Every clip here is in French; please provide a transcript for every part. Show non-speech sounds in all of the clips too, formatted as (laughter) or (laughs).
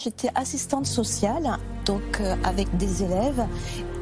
J'étais assistante sociale, donc euh, avec des élèves,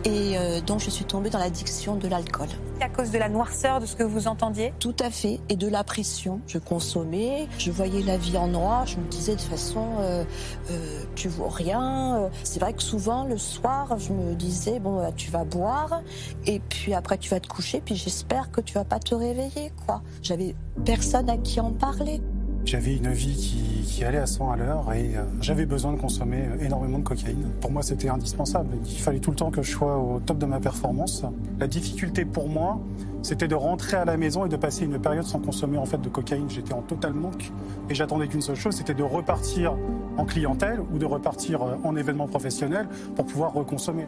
et euh, donc je suis tombée dans l'addiction de l'alcool. À cause de la noirceur de ce que vous entendiez? Tout à fait, et de la pression. Je consommais, je voyais la vie en noir, je me disais de toute façon, euh, euh, tu vaux rien. C'est vrai que souvent le soir, je me disais, bon, bah, tu vas boire, et puis après tu vas te coucher, puis j'espère que tu vas pas te réveiller, quoi. J'avais personne à qui en parler. J'avais une vie qui, qui, allait à 100 à l'heure et euh, j'avais besoin de consommer énormément de cocaïne. Pour moi, c'était indispensable. Il fallait tout le temps que je sois au top de ma performance. La difficulté pour moi, c'était de rentrer à la maison et de passer une période sans consommer en fait de cocaïne. J'étais en total manque et j'attendais qu'une seule chose, c'était de repartir en clientèle ou de repartir en événement professionnel pour pouvoir reconsommer.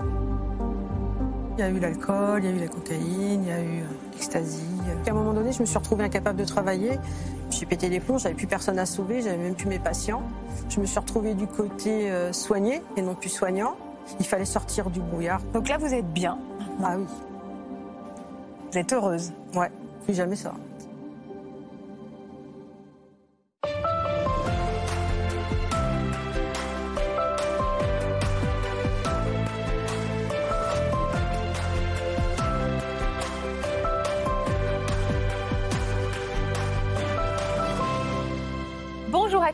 Il y a eu l'alcool, il y a eu la cocaïne, il y a eu l'ecstasy. À un moment donné, je me suis retrouvée incapable de travailler. J'ai pété les plombs, j'avais plus personne à sauver, j'avais même plus mes patients. Je me suis retrouvée du côté euh, soigné et non plus soignant. Il fallait sortir du brouillard. Donc là, vous êtes bien Ah oui. Vous êtes heureuse Ouais, plus jamais ça.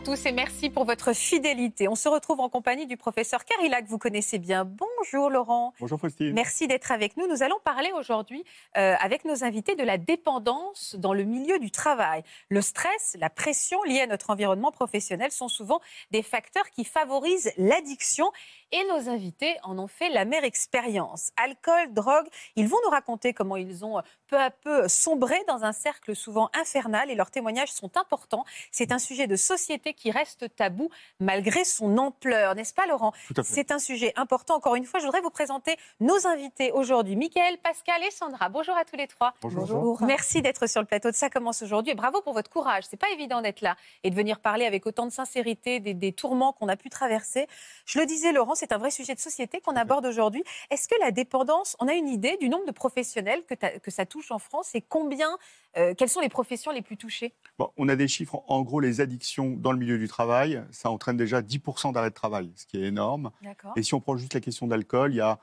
Tous et merci pour votre fidélité. On se retrouve en compagnie du professeur Carilla que vous connaissez bien. Bonjour Laurent. Bonjour Faustine. Merci d'être avec nous. Nous allons parler aujourd'hui euh, avec nos invités de la dépendance dans le milieu du travail. Le stress, la pression liée à notre environnement professionnel sont souvent des facteurs qui favorisent l'addiction et nos invités en ont fait la mère expérience. Alcool, drogue, ils vont nous raconter comment ils ont peu à peu sombré dans un cercle souvent infernal et leurs témoignages sont importants. C'est un sujet de société qui reste tabou malgré son ampleur, n'est-ce pas Laurent? C'est un sujet important. Encore une fois, je voudrais vous présenter nos invités aujourd'hui. Michael, Pascal et Sandra. Bonjour à tous les trois. Bonjour. Bonjour. Merci d'être sur le plateau de Ça commence aujourd'hui et bravo pour votre courage. C'est pas évident d'être là et de venir parler avec autant de sincérité des, des tourments qu'on a pu traverser. Je le disais Laurent, c'est un vrai sujet de société qu'on aborde aujourd'hui. Est-ce que la dépendance, on a une idée du nombre de professionnels que, que ça touche en France et combien, euh, quelles sont les professions les plus touchées? Bon, On a des chiffres, en gros, les addictions dans le milieu du travail, ça entraîne déjà 10% d'arrêt de travail, ce qui est énorme. Et si on prend juste la question d'alcool, il y a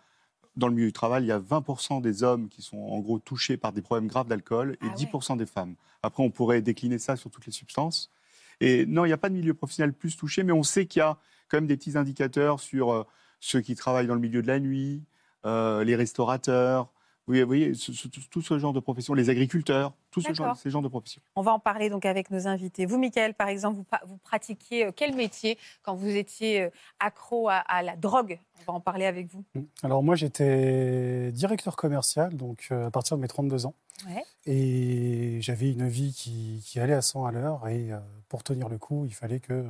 dans le milieu du travail, il y a 20% des hommes qui sont en gros touchés par des problèmes graves d'alcool et ah 10% ouais. des femmes. Après, on pourrait décliner ça sur toutes les substances. Et non, il n'y a pas de milieu professionnel plus touché, mais on sait qu'il y a quand même des petits indicateurs sur euh, ceux qui travaillent dans le milieu de la nuit, euh, les restaurateurs, vous voyez, ce, ce, tout ce genre de profession, les agriculteurs, tout ce genre, ces genres de professions. On va en parler donc avec nos invités. Vous, Michael, par exemple, vous, vous pratiquiez euh, quel métier quand vous étiez euh, accro à, à, la drogue? On va en parler avec vous. Alors moi, j'étais directeur commercial, donc euh, à partir de mes 32 ans. Ouais. Et j'avais une vie qui, qui, allait à 100 à l'heure. Et pour tenir le coup, il fallait que...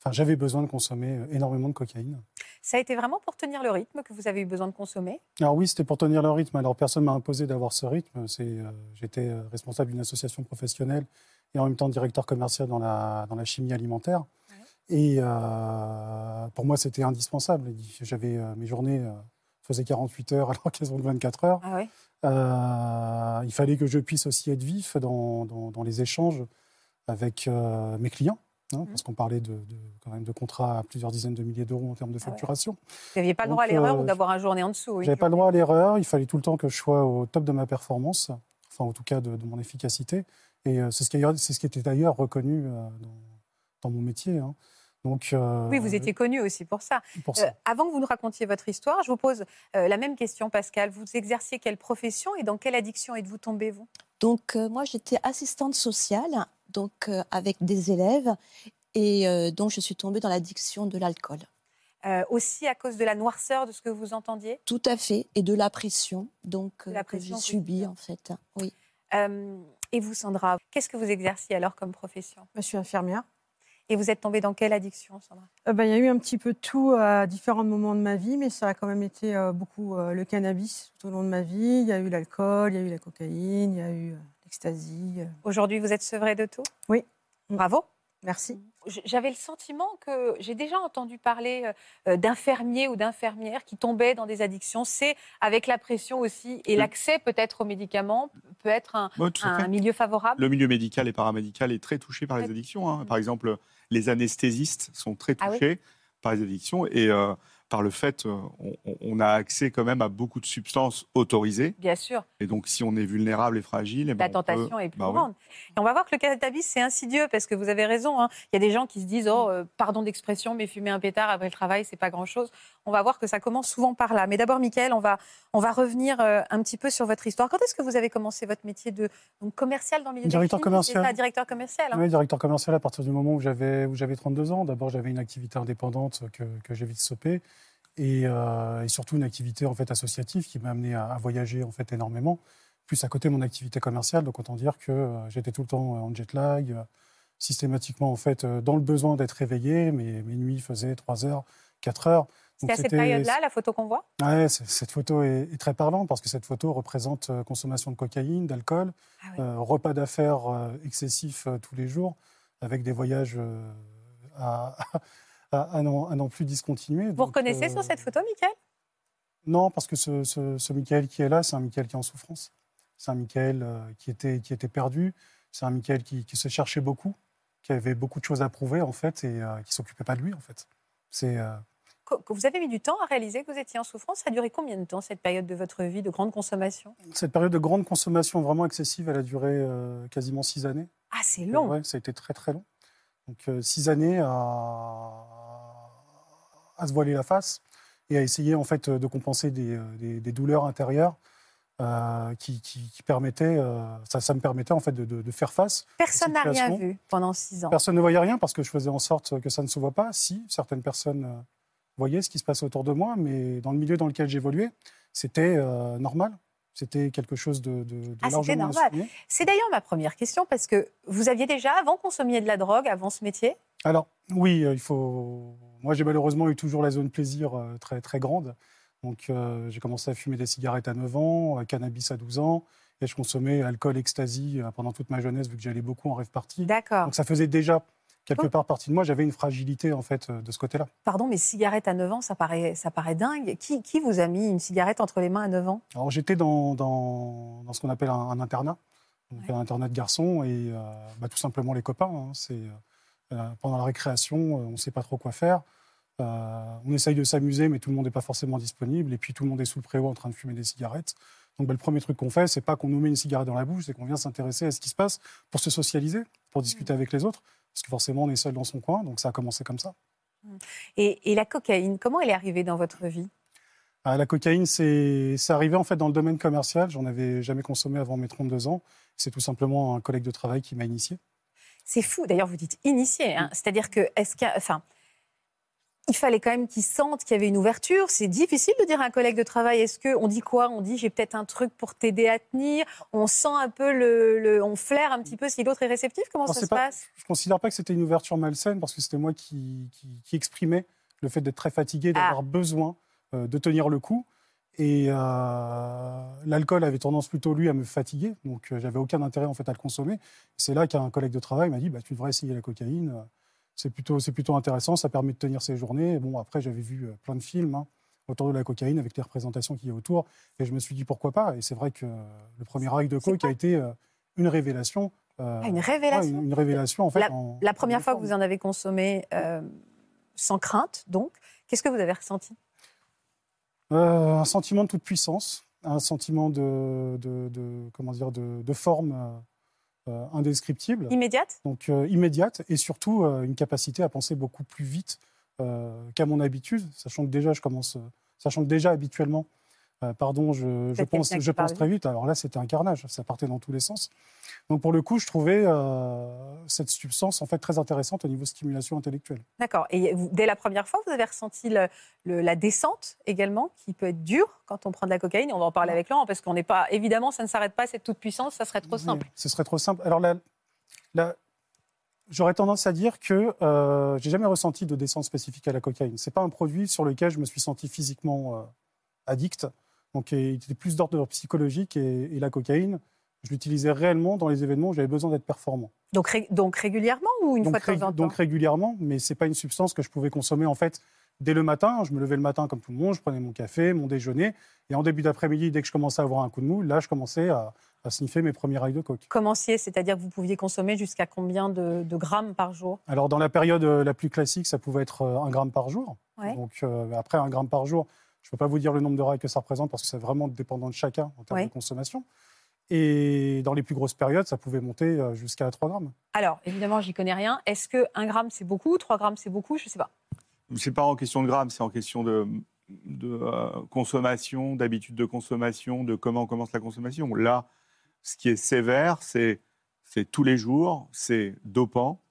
Enfin, j'avais besoin de consommer énormément de cocaïne. Ça a été vraiment pour tenir le rythme que vous avez eu besoin de consommer? Alors oui, c'était pour tenir le rythme. Alors personne m'a imposé d'avoir ce rythme. Euh, J'étais responsable d'une association professionnelle et en même temps directeur commercial dans la, dans la chimie alimentaire. Ouais. Et euh, pour moi, c'était indispensable. J'avais euh, mes journées faisaient 48 heures (laughs) alors qu'elles ont 24 heures. Ah ouais. Euh, il fallait que je puisse aussi être vif dans, dans, dans les échanges avec euh, mes clients. Hein, parce qu'on parlait de, de, quand même de contrats à plusieurs dizaines de milliers d'euros en termes de facturation. Ah ouais. Vous n'aviez pas le droit Donc, à l'erreur euh, ou d'avoir un journée en dessous oui, J'avais pas le droit à l'erreur. Il fallait tout le temps que je sois au top de ma performance, enfin en tout cas de, de mon efficacité. Et euh, c'est ce, qui, ce qui était d'ailleurs reconnu euh, dans, dans, mon métier. Hein. Donc, euh, oui, vous étiez connu aussi pour ça. Pour ça. Euh, avant que vous nous racontiez votre histoire, je vous pose euh, la même question, Pascal. Vous exerciez quelle profession et dans quelle addiction êtes-vous tombé, vous? Donc, moi, j'étais assistante sociale, donc avec des élèves, et donc je suis tombée dans l'addiction de l'alcool. Euh, aussi à cause de la noirceur de ce que vous entendiez? Tout à fait, et de la pression, donc la pression que j'ai subie en fait. Oui. Euh, et vous, Sandra, qu'est-ce que vous exerciez alors comme profession? Je suis infirmière. Et vous êtes tombée dans quelle addiction, Sandra? Euh, bah, Il y a eu un petit peu de tout à différents moments de ma vie, mais ça a quand même été euh, beaucoup euh, le cannabis tout au long de ma vie. Il y a eu l'alcool, il y a eu la cocaïne, il y a eu l'ecstasy. Aujourd'hui, vous êtes sevrée de tout? Oui. Bravo. Merci. J'avais le sentiment que j'ai déjà entendu parler euh, d'infirmiers ou d'infirmières qui tombaient dans des addictions. C'est avec la pression aussi et l'accès peut-être aux médicaments peut être un, milieu favorable? Le milieu médical et paramédical est très touché par les addictions. Hein. Par exemple, les anesthésistes sont très ah touchés par les addictions et euh, par le fait, euh, on, a accès quand même à beaucoup de substances autorisées. Bien sûr. Et donc, si on est vulnérable et fragile, eh ben, la tentation est plus bah grande. Et on va voir que le cannabis, c'est insidieux parce que vous avez raison. Hein. Il y a des gens qui se disent, oh, euh, pardon d'expression, mais fumer un pétard après le travail, c'est pas grand-chose. On va voir que ça commence souvent par là. Mais d'abord, Mickaël, on va, on va revenir euh, un petit peu sur votre histoire. Quand est-ce que vous avez commencé votre métier de donc, commercial dans le milieu directeur commercial. Ça, directeur commercial. Hein. Oui, directeur commercial à partir du moment où j'avais 32 ans. D'abord, j'avais une activité indépendante que, que j'ai vite stoppée. Euh, et, surtout une activité en fait associative qui m'a amené à, voyager en fait énormément. Plus à côté mon activité commerciale, donc autant dire que euh, j'étais tout le temps en jet lag, euh, systématiquement en fait dans le besoin d'être réveillé. Mes, mes nuits faisaient 3 heures, 4 heures. C'est à cette période-là, la photo qu'on voit? Oui, cette photo est, très parlante parce que cette photo représente consommation de cocaïne, d'alcool, ah repas d'affaires excessifs tous les jours, avec des voyages à, à, n'en plus discontinuer. Vous reconnaissez sur euh, cette photo, Michael? Non, parce que ce, ce, Michael qui est là, c'est un Michael qui est en souffrance. C'est un Michael euh, qui, était, qui était perdu. C'est un Michael qui, se cherchait beaucoup, qui avait beaucoup de choses à prouver, en fait, et euh, qui ne s'occupait pas de lui, en fait. C'est. Vous avez mis du temps à réaliser que vous étiez en souffrance? Ça a duré combien de temps, cette période de votre vie de grande consommation? Cette période de grande consommation vraiment excessive, elle a duré quasiment six années. Ah, c'est long Oui, ça a été très très long. Donc six années à, à se voiler la face et à essayer en fait de compenser des, euh, douleurs intérieures euh, qui, permettaient, euh, ça, me permettait en fait de, faire face. Personne n'a rien vu pendant six ans. Personne ne voyait rien parce que je faisais en sorte que ça ne se voit pas. Si certaines personnes voyaient ce qui se passait autour de moi, mais dans le milieu dans lequel j'évoluais, c'était normal. C'était quelque chose de, de, ah, normal. C'est d'ailleurs ma première question parce que vous aviez déjà avant consommé de la drogue avant ce métier? Alors oui, il faut moi, j'ai malheureusement eu toujours la zone plaisir euh, très, très grande. Donc, euh, j'ai commencé à fumer des cigarettes à 9 ans, euh, cannabis à 12 ans, et je consommais alcool, ecstasy pendant toute ma jeunesse, vu que j'allais beaucoup en rêve party. D'accord. Donc, ça faisait déjà quelque oh. part partie de moi. J'avais une fragilité, en fait, de ce côté-là. Pardon, mais cigarettes à 9 ans, ça paraît, ça paraît dingue. Qui, qui vous a mis une cigarette entre les mains à 9 ans? Alors, j'étais dans, dans, dans, ce qu'on appelle un, internat, donc un internat de garçons, et bah, tout simplement les copains. Hein. c'est pendant la récréation, euh, on ne sait pas trop quoi faire. Euh, on essaye de s'amuser, mais tout le monde n'est pas forcément disponible. Et puis tout le monde est sous le préau en train de fumer des cigarettes. Donc bah, le premier truc qu'on fait, c'est pas qu'on nous met une cigarette dans la bouche, c'est qu'on vient s'intéresser à ce qui se passe pour se socialiser, pour discuter avec les autres. Parce que forcément, on est seul dans son coin. Donc ça a commencé comme ça. Et, la cocaïne, comment elle est arrivée dans votre vie? Ah, La cocaïne, c'est arrivé en fait dans le domaine commercial. J'en avais jamais consommé avant mes 32 ans. C'est tout simplement un collègue de travail qui m'a initié. C'est fou. D'ailleurs, vous dites initié. Hein. C'est-à-dire que, est-ce qu'il enfin, il fallait quand même qu'ils sentent qu'il y avait une ouverture. C'est difficile de dire à un collègue de travail, est-ce que on dit quoi? On dit j'ai peut-être un truc pour t'aider à tenir. On sent un peu le, on flaire un petit peu si l'autre est réceptif. Comment ça se passe? Je considère pas que c'était une ouverture malsaine parce que c'était moi qui, exprimais le fait d'être très fatigué, d'avoir ah. besoin euh, de tenir le coup. Et euh, l'alcool avait tendance plutôt, lui, à me fatiguer. Donc, euh, j'avais aucun intérêt, en fait, à le consommer. C'est là qu'un collègue de travail m'a dit bah, Tu devrais essayer la cocaïne. C'est plutôt, plutôt intéressant. Ça permet de tenir ses journées. bon, après, j'avais vu euh, plein de films hein, autour de la cocaïne avec les représentations qu'il y a autour. Et je me suis dit Pourquoi pas? Et c'est vrai que le premier acte de coke a été une révélation. Ah, une révélation une, révélation, en fait. La, la première fois que vous en avez consommé sans crainte, donc, qu'est-ce que vous avez ressenti? euh, un sentiment de toute puissance, un sentiment de, comment dire, de, forme euh, indescriptible. Immédiate? Donc euh, immédiate, et surtout une capacité à penser beaucoup plus vite qu'à mon habitude, sachant que déjà, je commence, sachant que déjà habituellement, euh, pardon, je, pense, je pense très vite. Alors là, c'était un carnage, ça partait dans tous les sens. Donc pour le coup, je trouvais euh, cette substance en fait très intéressante au niveau stimulation intellectuelle. D'accord. Et dès la première fois, vous avez ressenti la descente également, qui peut être dure quand on prend de la cocaïne? On va en parler avec Laurent parce qu'on n'est pas, évidemment, ça ne s'arrête pas cette toute puissance, ça serait trop simple. ce serait trop simple. Alors là, j'aurais tendance à dire que euh, j'ai jamais ressenti de descente spécifique à la cocaïne. C'est pas un produit sur lequel je me suis senti physiquement euh, addict. Donc, il était plus d'ordre psychologique et, la cocaïne je l'utilisais réellement dans les événements où j'avais besoin d'être performant. Donc, donc régulièrement ou une fois de temps en temps Donc régulièrement, mais ce n'est pas une substance que je pouvais consommer en fait dès le matin. Je me levais le matin comme tout le monde, je prenais mon café, mon déjeuner, et en début d'après-midi, dès que je commençais à avoir un coup de mou, là, je commençais à, sniffer mes premiers rails de coke. Commenciez, c'est-à-dire que vous pouviez consommer jusqu'à combien de, grammes par jour? Alors dans la période euh, la plus classique, ça pouvait être euh, un gramme par jour. Donc euh, après un gramme par jour, je ne peux pas vous dire le nombre de rails que ça représente parce que c'est vraiment dépendant de chacun en termes de consommation. Et dans les plus grosses périodes, ça pouvait monter euh, jusqu'à 3 grammes. Alors, évidemment, j'y connais rien. Est-ce que 1 gramme, c'est beaucoup? 3 grammes, c'est beaucoup? Je ne sais pas. Ce n'est pas en question de grammes, c'est en question de, de euh, consommation, d'habitude de consommation, de comment on commence la consommation. Là, ce qui est sévère, c'est tous les jours, c'est dopant.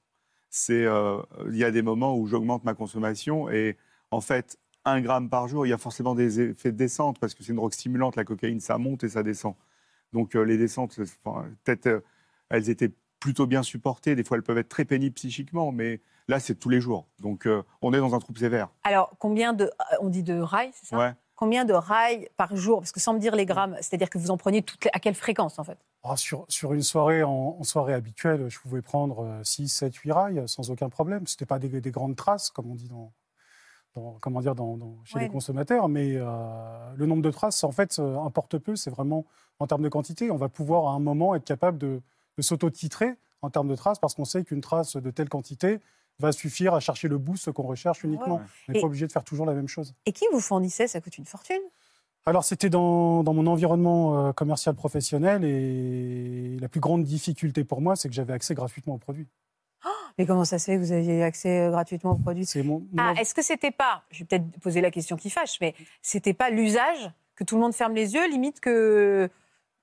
Euh, il y a des moments où j'augmente ma consommation et en fait, 1 gramme par jour, il y a forcément des effets de descente parce que c'est une drogue stimulante, la cocaïne, ça monte et ça descend. Donc euh, les descentes, peut-être euh, elles étaient plutôt bien supportées. Des fois, elles peuvent être très pénibles psychiquement, mais là, c'est tous les jours. Donc euh, on est dans un trouble sévère. Alors, combien de. On dit de rails, c'est ça? Combien de rails par jour? Parce que sans me dire les grammes, c'est-à-dire que vous en preniez toutes à quelle fréquence en fait? Ah, sur, sur, une soirée, en, soirée habituelle, je pouvais prendre 6, 7, 8 rails sans aucun problème. Ce n'était pas des, des, grandes traces, comme on dit dans, comment dire, dans, chez les consommateurs, mais euh, le nombre de traces, en fait, euh, importe peu. C'est vraiment en termes de quantité. On va pouvoir à un moment être capable de, s'auto-titrer en termes de traces parce qu'on sait qu'une trace de telle quantité va suffire à chercher le boost qu'on recherche uniquement. On n'est pas obligé de faire toujours la même chose. Et qui vous fournissait? Ça coûte une fortune alors c'était dans, mon environnement euh, commercial professionnel et la plus grande difficulté pour moi, c'est que j'avais accès gratuitement aux produits. Mais comment ça se fait que vous aviez accès euh, gratuitement aux produits? Ah, est-ce que c'était pas, je vais peut-être poser la question qui fâche, mais c'était pas l'usage que tout le monde ferme les yeux, limite que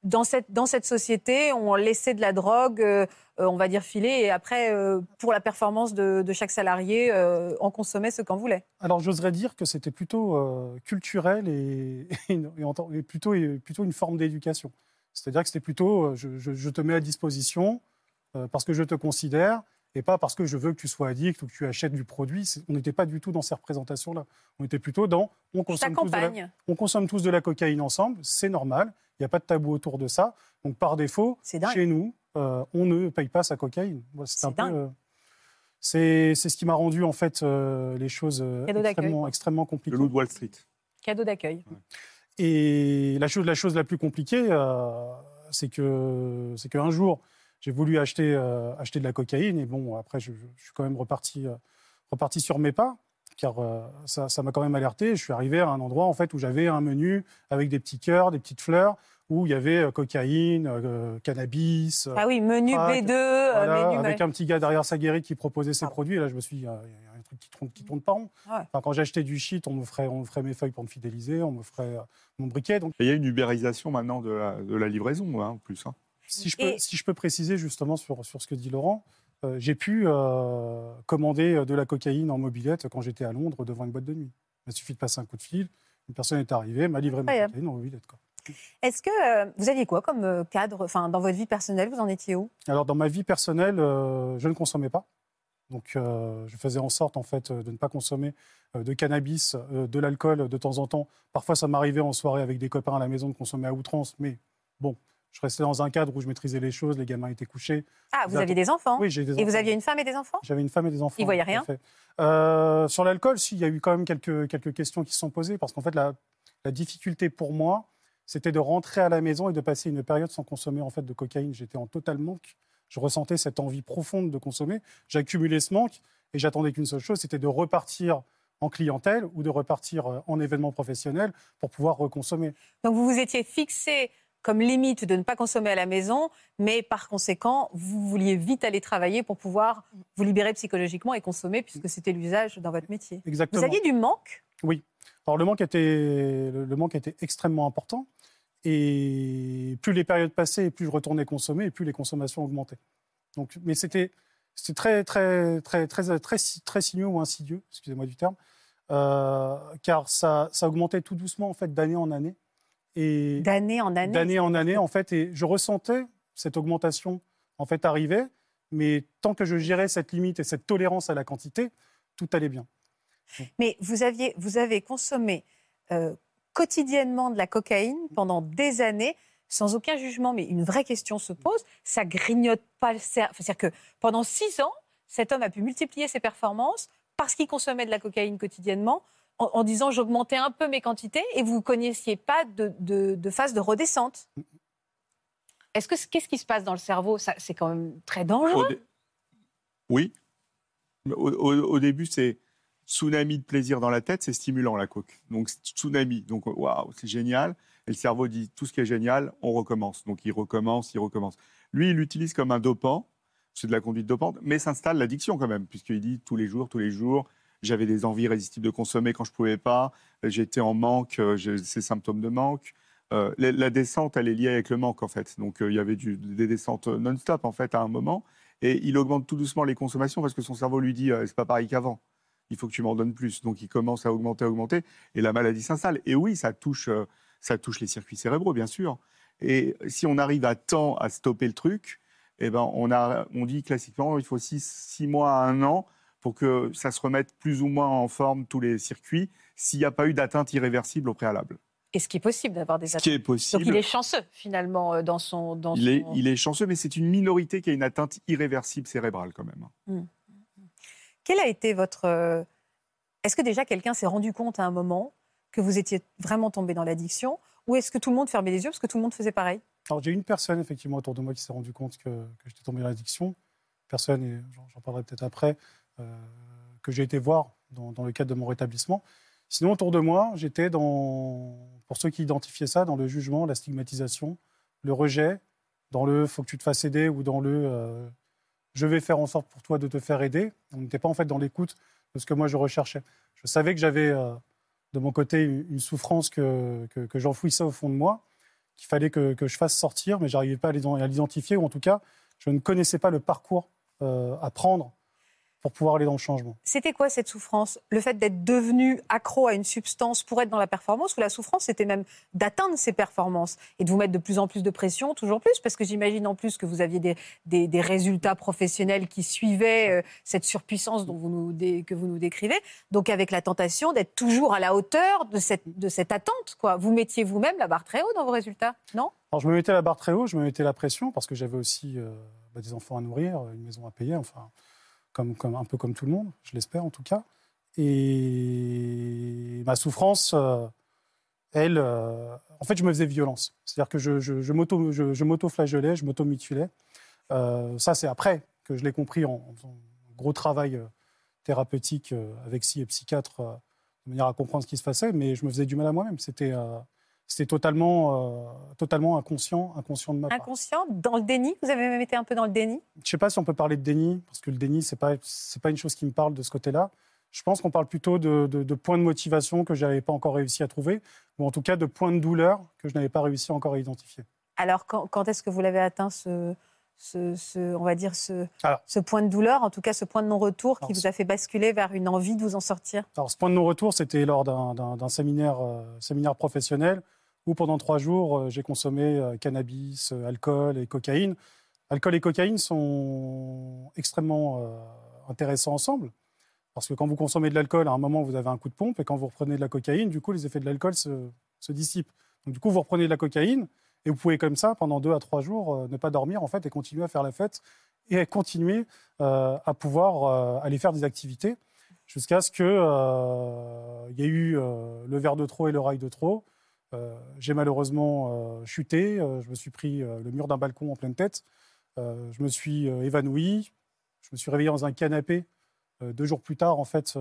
dans cette, dans cette société, on laissait de la drogue, euh, euh, on va dire filer, et après, pour la performance de, chaque salarié, on consommait ce qu'on voulait. Alors j'oserais dire que c'était plutôt culturel et, (laughs) et, plutôt, plutôt une forme d'éducation. C'est-à-dire que c'était plutôt, je, je, te mets à disposition parce que je te considère, et pas parce que je veux que tu sois addict ou que tu achètes du produit. On n'était pas du tout dans ces représentations-là. On était plutôt dans on consomme, tous de, la, on consomme tous de la cocaïne ensemble, c'est normal, il n'y a pas de tabou autour de ça. Donc par défaut, chez nous, euh, on ne paye pas sa cocaïne. C'est euh, c'est ce qui m'a rendu en fait euh, les choses extrêmement, extrêmement, compliquées. Le loup de Wall Street. Cadeau d'accueil. Et la chose, la chose la plus compliquée, c'est que c'est qu'un jour, j'ai voulu acheter, euh, acheter de la cocaïne. Et bon, après, je, suis quand même reparti, euh, reparti sur mes pas, car euh, ça m'a quand même alerté. Je suis arrivé à un endroit en fait, où j'avais un menu avec des petits cœurs, des petites fleurs, où il y avait cocaïne, cannabis. Ah oui, menu B2, avec un petit gars derrière sa guérite qui proposait ses ah. produits. Et là, je me suis dit, il y a un truc qui tourne, qui tourne pas rond. quand j'achetais du shit, on me, ferait, on me ferait mes feuilles pour me fidéliser, on me ferait mon briquet. Donc... il y a une ubérisation maintenant de la, de la livraison, hein, en plus. Hein. Si je, peux, si je peux préciser justement sur, sur ce que dit Laurent, euh, j'ai pu euh, commander euh, de la cocaïne en mobilette quand j'étais à Londres devant une boîte de nuit. Il suffit de passer un coup de fil, une personne est arrivée, m'a livré ma cocaïne en mobilette. Est-ce que vous aviez quoi comme cadre enfin, Dans votre vie personnelle, vous en étiez où? Alors, dans ma vie personnelle, je ne consommais pas. Donc, je faisais en sorte, en fait, de ne pas consommer de cannabis, de l'alcool de temps en temps. Parfois, ça m'arrivait en soirée avec des copains à la maison de consommer à outrance, mais bon, je restais dans un cadre où je maîtrisais les choses, les gamins étaient couchés. Ah, vous aviez des enfants Oui, j'ai des enfants. Et vous aviez une femme et des enfants? J'avais une femme et des enfants. Ils voyaient rien? euh, Sur l'alcool, il y a eu quand même quelques, quelques questions qui se sont posées, parce qu'en fait, la, la, difficulté pour moi, c'était de rentrer à la maison et de passer une période sans consommer en fait de cocaïne. J'étais en total manque. Je ressentais cette envie profonde de consommer. J'accumulais ce manque et j'attendais qu'une seule chose, c'était de repartir en clientèle ou de repartir euh, en événement professionnel pour pouvoir reconsommer. Donc vous vous étiez fixé comme limite de ne pas consommer à la maison, mais par conséquent, vous vouliez vite aller travailler pour pouvoir vous libérer psychologiquement et consommer, puisque c'était l'usage dans votre métier. Exactement. Vous aviez du manque? Oui. Alors le manque était, le manque était extrêmement important. Et plus les périodes passaient, plus je retournais consommer, et plus les consommations augmentaient. Donc, mais c'était très, très, très, très, très, très, sinueux ou insidieux, excusez-moi du terme, euh, car ça, ça augmentait tout doucement en fait d'année en année. D'année en année D'année en année, en fait. Et je ressentais cette augmentation, en fait, arriver. Mais tant que je gérais cette limite et cette tolérance à la quantité, tout allait bien. Mais vous, aviez, vous avez consommé euh, quotidiennement de la cocaïne pendant des années. sans aucun jugement, mais une vraie question se pose, ça grignote pas le cerveau. C'est-à-dire que pendant six ans, cet homme a pu multiplier ses performances parce qu'il consommait de la cocaïne quotidiennement, en, disant j'augmentais un peu mes quantités, et vous ne connaissiez pas de, phase de redescente. Est-ce que qu'est-ce qui se passe dans le cerveau? C'est quand même très dangereux. Oui. Au, début, c'est tsunami de plaisir dans la tête, c'est stimulant la coke. Donc tsunami, donc waouh, c'est génial. Et le cerveau dit tout ce qui est génial, on recommence. Donc il recommence, il recommence. Lui, il l'utilise comme un dopant, c'est de la conduite dopante, mais s'installe l'addiction quand même, puisqu'il dit tous les jours, tous les jours, j'avais des envies irrésistibles de consommer quand je ne pouvais pas, j'étais en manque, euh, j'ai ces symptômes de manque. Euh, la, descente, elle est liée avec le manque en fait. Donc euh, il y avait des descentes non-stop en fait à un moment, et il augmente tout doucement les consommations parce que son cerveau lui dit c'est pas pareil qu'avant il faut que tu m'en donnes plus. Donc il commence à augmenter, à augmenter, et la maladie s'installe. Et oui, ça touche, ça touche les circuits cérébraux, bien sûr. Et si on arrive à temps à stopper le truc, eh ben on, a, on dit classiquement il faut six, mois à un an pour que ça se remette plus ou moins en forme tous les circuits s'il n'y a pas eu d'atteinte irréversible au préalable. Et ce qui est possible d'avoir des atteintes. Ce qui est possible. Donc il est chanceux finalement euh, dans son. Dans il, Est, il est chanceux, mais c'est une minorité qui a une atteinte irréversible cérébrale quand même. Mmh. Quel a été votre. Euh, est-ce que déjà quelqu'un s'est rendu compte à un moment que vous étiez vraiment tombé dans l'addiction Ou est-ce que tout le monde fermait les yeux parce que tout le monde faisait pareil? Alors j'ai une personne effectivement autour de moi qui s'est rendu compte que, que j'étais tombé dans l'addiction. Personne, et j'en parlerai peut-être après, que j'ai été voir dans, le cadre de mon rétablissement. Sinon, autour de moi, j'étais dans, pour ceux qui identifiaient ça, dans le jugement, la stigmatisation, le rejet, dans le faut que tu te fasses aider ou dans le euh, je vais faire en sorte pour toi de te faire aider. On n'était pas en fait dans l'écoute de ce que moi je recherchais. Je savais que j'avais euh, de mon côté une souffrance que, que, j'enfouissais au fond de moi, qu'il fallait que, je fasse sortir, mais j'arrivais pas à l'identifier, ou en tout cas, je ne connaissais pas le parcours euh, à prendre pour pouvoir aller dans le changement. C'était quoi cette souffrance? Le fait d'être devenu accro à une substance pour être dans la performance ou la souffrance, c'était même d'atteindre ces performances et de vous mettre de plus en plus de pression, toujours plus? Parce que j'imagine en plus que vous aviez des, des, résultats professionnels qui suivaient euh, cette surpuissance dont vous nous que vous nous décrivez. Donc avec la tentation d'être toujours à la hauteur de cette, de cette attente. Quoi. Vous mettiez vous-même la barre très haut dans vos résultats, non? Alors je me mettais la barre très haut, je me mettais la pression parce que j'avais aussi euh, bah, des enfants à nourrir, une maison à payer, enfin comme, un peu comme tout le monde, je l'espère en tout cas. Et ma souffrance, euh, elle, euh, en fait, je me faisais violence. C'est-à-dire que je, m'auto-flagellais, je m'auto-mutilais. Euh, ça, c'est après que je l'ai compris en, faisant un gros travail thérapeutique avec psy et psychiatre de manière à comprendre ce qui se passait, mais je me faisais du mal à moi-même. C'était c'était totalement, euh, totalement inconscient, inconscient de ma part. Inconscient Dans le déni? Vous avez même été un peu dans le déni? Je ne sais pas si on peut parler de déni, parce que le déni, ce n'est pas, pas une chose qui me parle de ce côté-là. Je pense qu'on parle plutôt de, de, points de motivation que je n'avais pas encore réussi à trouver, ou en tout cas de points de douleur que je n'avais pas réussi encore à identifier. Alors, quand, quand est-ce que vous l'avez atteint, ce, ce, on va dire ce, ce, point de douleur, en tout cas ce point de non-retour qui vous a fait basculer vers une envie de vous en sortir Alors, ce point de non-retour, c'était lors d'un séminaire, euh, séminaire professionnel où pendant trois jours, euh, j'ai consommé euh, cannabis, alcool et cocaïne. Alcool et cocaïne sont extrêmement intéressants ensemble. Parce que quand vous consommez de l'alcool, à un moment, vous avez un coup de pompe, et quand vous reprenez de la cocaïne, du coup, les effets de l'alcool se, dissipent. Donc, du coup, vous reprenez de la cocaïne, et vous pouvez, comme ça, pendant deux à trois jours, ne pas dormir, en fait, et continuer à faire la fête, et continuer à pouvoir aller faire des activités, jusqu'à ce qu'il y ait eu le verre de trop et le rail de trop, euh, j'ai malheureusement euh, chuté, euh, je me suis pris le mur d'un balcon en pleine tête, je me suis évanoui, je me suis réveillé dans un canapé deux jours plus tard, en fait,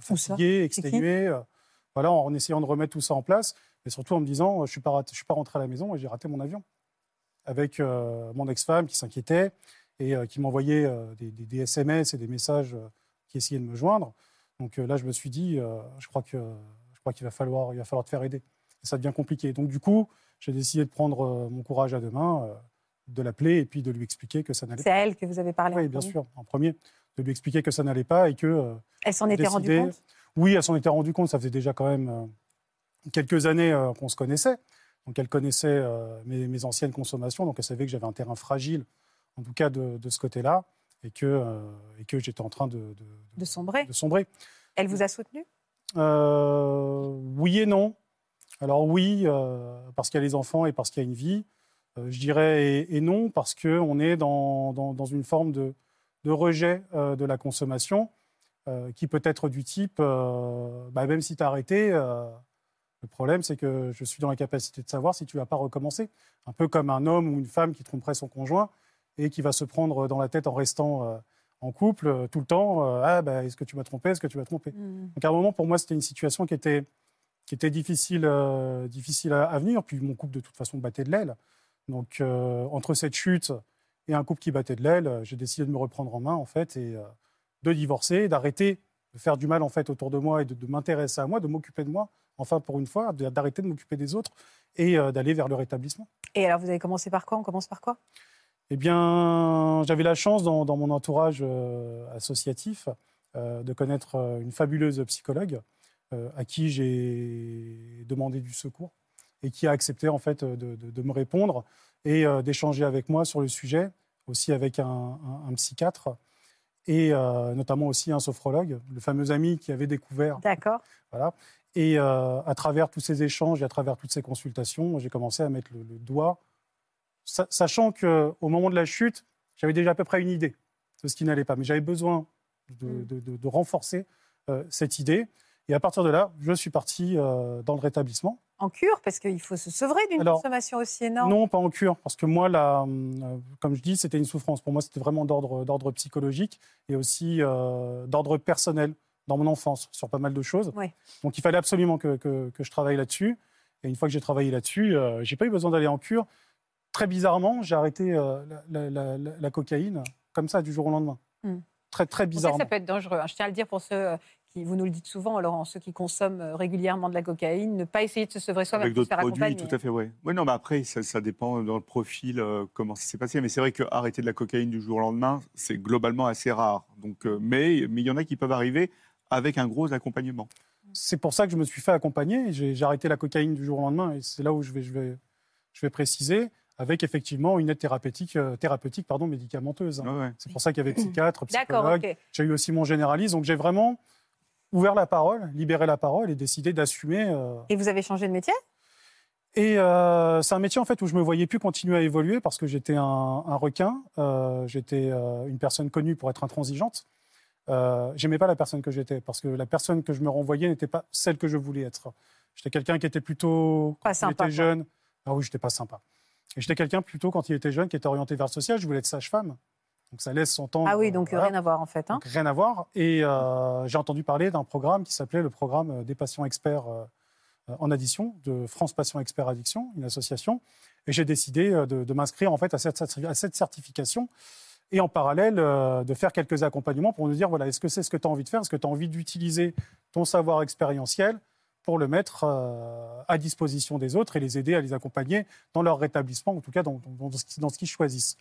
fatigué, exténué, voilà, en essayant de remettre tout ça en place, mais surtout en me disant, je ne suis, pas, suis pas rentré à la maison et j'ai raté mon avion. Avec mon ex-femme qui s'inquiétait et qui m'envoyait des, des, SMS et des messages qui essayaient de me joindre. Donc là, je me suis dit, je crois que crois qu'il va falloir, il va falloir te faire aider. Et ça devient compliqué. Donc, du coup, j'ai décidé de prendre euh, mon courage à deux mains, euh, de l'appeler et puis de lui expliquer que ça n'allait pas. C'est à elle que vous avez parlé Oui, bien sûr, en premier. De lui expliquer que ça n'allait pas et que. Euh, elle s'en était rendue compte? Oui, elle s'en était rendue compte. Ça faisait déjà quand même quelques années qu'on se connaissait. Donc, elle connaissait mes, anciennes consommations. Donc, elle savait que j'avais un terrain fragile, en tout cas de, ce côté-là, et que, et que j'étais en train de, de, de, sombrer. de sombrer. Elle vous a soutenu euh, oui et non. Alors oui, parce qu'il y a les enfants et parce qu'il y a une vie. je dirais et, non, parce qu'on est dans, dans, une forme de, de rejet de la consommation qui peut être du type, bah, même si tu as arrêté, le problème, c'est que je suis dans la capacité de savoir si tu vas pas recommencer. Un peu comme un homme ou une femme qui tromperait son conjoint et qui va se prendre dans la tête en restant euh, en couple euh, tout le temps. Euh, ah, bah, est-ce que tu m'as trompé? Est-ce que tu m'as trompé? Mmh. Donc à un moment, pour moi, c'était une situation qui était, qui était difficile, difficile à, venir. Puis mon couple, de toute façon, battait de l'aile. Donc entre cette chute et un couple qui battait de l'aile, j'ai décidé de me reprendre en main, en fait, et de divorcer, d'arrêter de faire du mal, en fait, autour de moi et de m'intéresser à moi, de m'occuper de moi enfin pour une fois, d'arrêter de m'occuper des autres et euh, d'aller vers le rétablissement. Et alors, vous avez commencé par quoi? On commence par quoi? Eh bien, j'avais la chance dans, mon entourage euh, associatif euh, de connaître une fabuleuse psychologue à qui j'ai demandé du secours et qui a accepté en fait de, me répondre et d'échanger avec moi sur le sujet, aussi avec un, un psychiatre et notamment aussi un sophrologue, le fameux ami qui avait découvert. D'accord. Voilà. Et euh, à travers tous ces échanges et à travers toutes ces consultations, j'ai commencé à mettre le, doigt, sachant qu'au moment de la chute, j'avais déjà à peu près une idée de ce qui n'allait pas, mais j'avais besoin de, mm. renforcer euh, cette idée. Et à partir de là, je suis parti euh, dans le rétablissement. En cure Parce qu'il faut se sevrer d'une consommation aussi énorme. Non, pas en cure. Parce que moi, là, comme je dis, c'était une souffrance. Pour moi, c'était vraiment d'ordre psychologique et aussi d'ordre personnel dans mon enfance sur pas mal de choses. Donc il fallait absolument que, que, je travaille là-dessus. Et une fois que j'ai travaillé là-dessus, euh, j'ai pas eu besoin d'aller en cure. Très bizarrement, j'ai arrêté euh, la, cocaïne comme ça du jour au lendemain. Hmm. Très, très bizarrement. Ça, peut être dangereux. Hein. Je tiens à le dire pour ceux euh, qui, vous nous le dites souvent, Laurent, ceux qui consomment régulièrement de la cocaïne, ne pas essayer de se sevrer soi-même. Avec d'autres produits, tout à fait, oui. Oui, non, mais après, ça, ça dépend dans le profil, comment ça s'est passé. Mais c'est vrai qu'arrêter de la cocaïne du jour au lendemain, c'est globalement assez rare. Donc, mais mais il y en a qui peuvent arriver avec un gros accompagnement. C'est pour ça que je me suis fait accompagner. J'ai arrêté la cocaïne du jour au lendemain et c'est là où je vais, je, vais, je vais préciser avec effectivement une aide thérapeutique, euh, thérapeutique pardon, médicamenteuse. C'est pour ça qu'il y avait psychiatre, psychologue. J'ai eu aussi mon généraliste. Donc j'ai vraiment ouvert la parole, libéré la parole et décidé d'assumer. Euh, et vous avez changé de métier? Et euh, c'est un métier en fait où je me voyais plus continuer à évoluer parce que j'étais un, un, requin, j'étais une personne connue pour être intransigeante. Euh, j'aimais pas la personne que j'étais parce que la personne que je me renvoyais n'était pas celle que je voulais être. J'étais quelqu'un qui était plutôt pas quand il était jeune. Ah oui, j'étais pas sympa. Et j'étais quelqu'un plutôt quand il était jeune qui était orienté vers le social. Je voulais être sage-femme. Donc ça laisse son temps. Ah oui, donc rien à voir en fait. Hein. rien à voir. Et euh, j'ai entendu parler d'un programme qui s'appelait le programme des patients experts euh, en addiction de France Patients Experts Addiction, une association. Et j'ai décidé de, m'inscrire en fait à cette, à cette certification et en parallèle euh, de faire quelques accompagnements pour nous dire voilà, est-ce que c'est ce que tu as envie de faire? Est-ce que tu as envie d'utiliser ton savoir expérientiel pour le mettre euh, à disposition des autres et les aider à les accompagner dans leur rétablissement, en tout cas dans, ce qu'ils choisissent?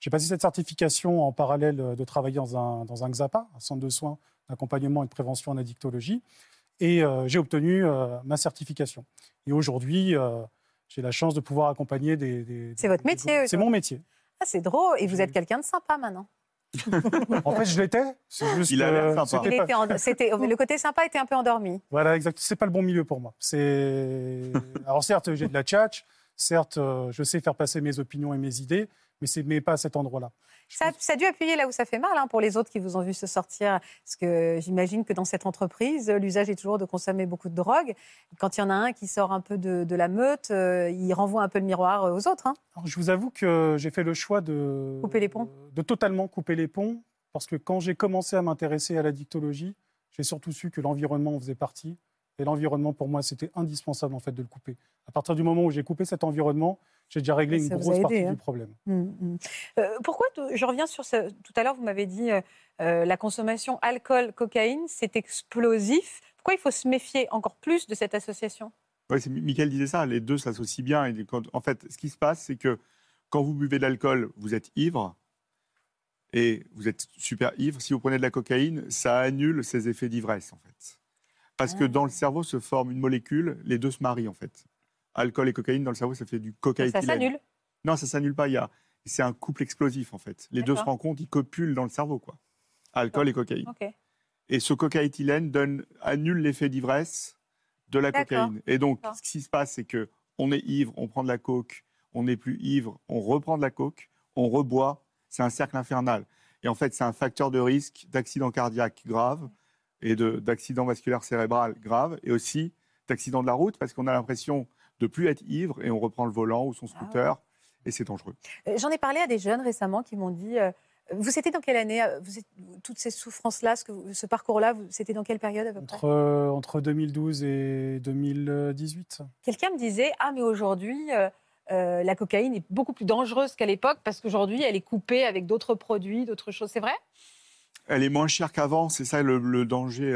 J'ai passé cette certification en parallèle de travailler dans un, dans un XAPA, un centre de soins d'accompagnement et de prévention en addictologie, et euh, j'ai obtenu ma certification. Et aujourd'hui, j'ai la chance de pouvoir accompagner des... des c'est votre métier C'est mon métier. Ah, c'est drôle. Et vous êtes quelqu'un de sympa maintenant. (laughs) en fait, je l'étais. Il a l'air sympa. Le côté sympa était un peu endormi. (laughs) Voilà, exact. C'est pas le bon milieu pour moi. C'est alors certes, j'ai de la tchatch, certes, euh, je sais faire passer mes opinions et mes idées, mais c'est mais pas à cet endroit-là. Ça, a dû appuyer là où ça fait mal hein, pour les autres qui vous ont vu se sortir. Parce que j'imagine que dans cette entreprise, l'usage est toujours de consommer beaucoup de drogue. Quand il y en a un qui sort un peu de, la meute, euh, il renvoie un peu le miroir aux autres. Hein. je vous avoue que j'ai fait le choix de. Couper les ponts De, totalement couper les ponts. Parce que quand j'ai commencé à m'intéresser à la dictologie, j'ai surtout su que l'environnement en faisait partie. Et l'environnement, pour moi, c'était indispensable en fait de le couper. À partir du moment où j'ai coupé cet environnement, j'ai déjà réglé une grosse partie du hein. problème. Mmh, mmh. Euh, pourquoi, je reviens sur ce, tout à l'heure, vous m'avez dit euh, euh, la consommation alcool-cocaïne, c'est explosif. Pourquoi il faut se méfier encore plus de cette association? Oui, Michael disait ça, les deux s'associent bien. Et en fait, ce qui se passe, c'est que quand vous buvez de l'alcool, vous êtes ivre et vous êtes super ivre. Si vous prenez de la cocaïne, ça annule ces effets d'ivresse, en fait. Parce que ah. dans le cerveau se forme une molécule, les deux se marient, en fait alcool et cocaïne dans le cerveau, ça fait du cocaïne. Ça s'annule Non, ça s'annule pas. Il y a... C'est un couple explosif, en fait. Les deux se rencontrent, ils copulent dans le cerveau, quoi. Alcool et cocaïne. Et ce cocaïthylène donne, annule l'effet d'ivresse de la cocaïne. Et donc, ce qui se passe, c'est que on est ivre, on prend de la coke, on n'est plus ivre, on reprend de la coke, on reboit. C'est un cercle infernal. Et en fait, c'est un facteur de risque d'accident cardiaque grave et d'accident vasculaire cérébral grave et aussi d'accident de la route parce qu'on a l'impression de plus être ivre et on reprend le volant ou son ah scooter et c'est dangereux. Euh, j'en ai parlé à des jeunes récemment qui m'ont dit euh, vous étiez dans quelle année euh, vous Toutes ces souffrances-là, ce, ce parcours-là, c'était dans quelle période à peu entre, près entre 2012 et 2018. Quelqu'un me disait Ah, mais aujourd'hui, la cocaïne est beaucoup plus dangereuse qu'à l'époque parce qu'aujourd'hui, elle est coupée avec d'autres produits, d'autres choses. C'est vrai? Elle est moins chère qu'avant, c'est ça le, danger,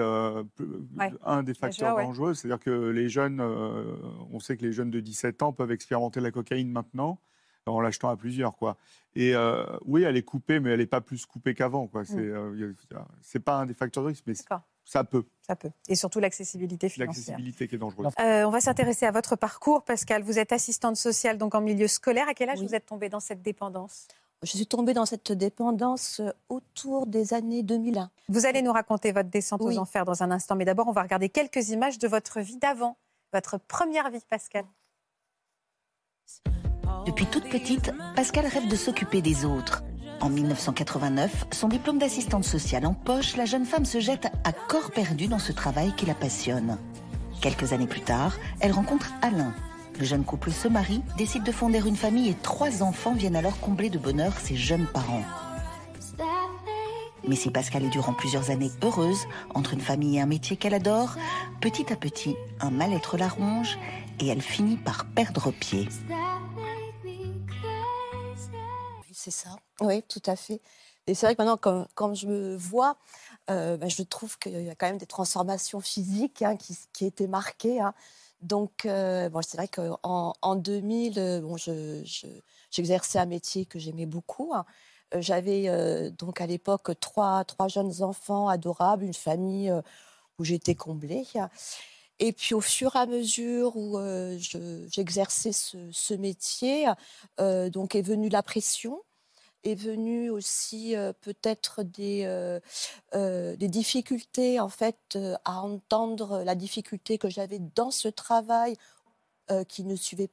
un des facteurs dangereux. C'est-à-dire que les jeunes, on sait que les jeunes de 17 ans peuvent expérimenter la cocaïne maintenant en l'achetant à plusieurs. Quoi. Et euh, oui, elle est coupée, mais elle n'est pas plus coupée qu'avant. Quoi. C'est, mmh. euh, pas un des facteurs de risque, mais ça peut. Ça peut. Et surtout l'accessibilité financière. L'accessibilité qui est dangereuse. Euh, on va s'intéresser à votre parcours, Pascal. Vous êtes assistante sociale donc en milieu scolaire. À quel âge vous êtes tombée dans cette dépendance? Je suis tombée dans cette dépendance autour des années 2001. Vous allez nous raconter votre descente aux enfers dans un instant, mais d'abord, on va regarder quelques images de votre vie d'avant, votre première vie, Pascal. Depuis toute petite, Pascal rêve de s'occuper des autres. En 1989, son diplôme d'assistante sociale en poche, la jeune femme se jette à corps perdu dans ce travail qui la passionne. Quelques années plus tard, elle rencontre Alain. Le jeune couple se marie, décide de fonder une famille et trois enfants viennent alors combler de bonheur ses jeunes parents. Mais si Pascal est durant plusieurs années heureuse, entre une famille et un métier qu'elle adore, petit à petit, un mal-être la ronge et elle finit par perdre pied. c'est ça. Oui, tout à fait. Et c'est vrai que maintenant, quand, je me vois, euh, bah, je trouve qu'il y a quand même des transformations physiques hein, qui, qui étaient marquées. Hein. Donc, euh, bon, c'est vrai qu'en en 2000, euh, bon, j'exerçais un métier que j'aimais beaucoup. Hein. J'avais donc à l'époque trois, trois jeunes enfants adorables, une famille où j'étais comblée. Et puis au fur et à mesure où j'exerçais ce, ce, métier, donc est venue la pression est venue aussi peut-être des, des difficultés en fait à entendre la difficulté que j'avais dans ce travail qui ne suivait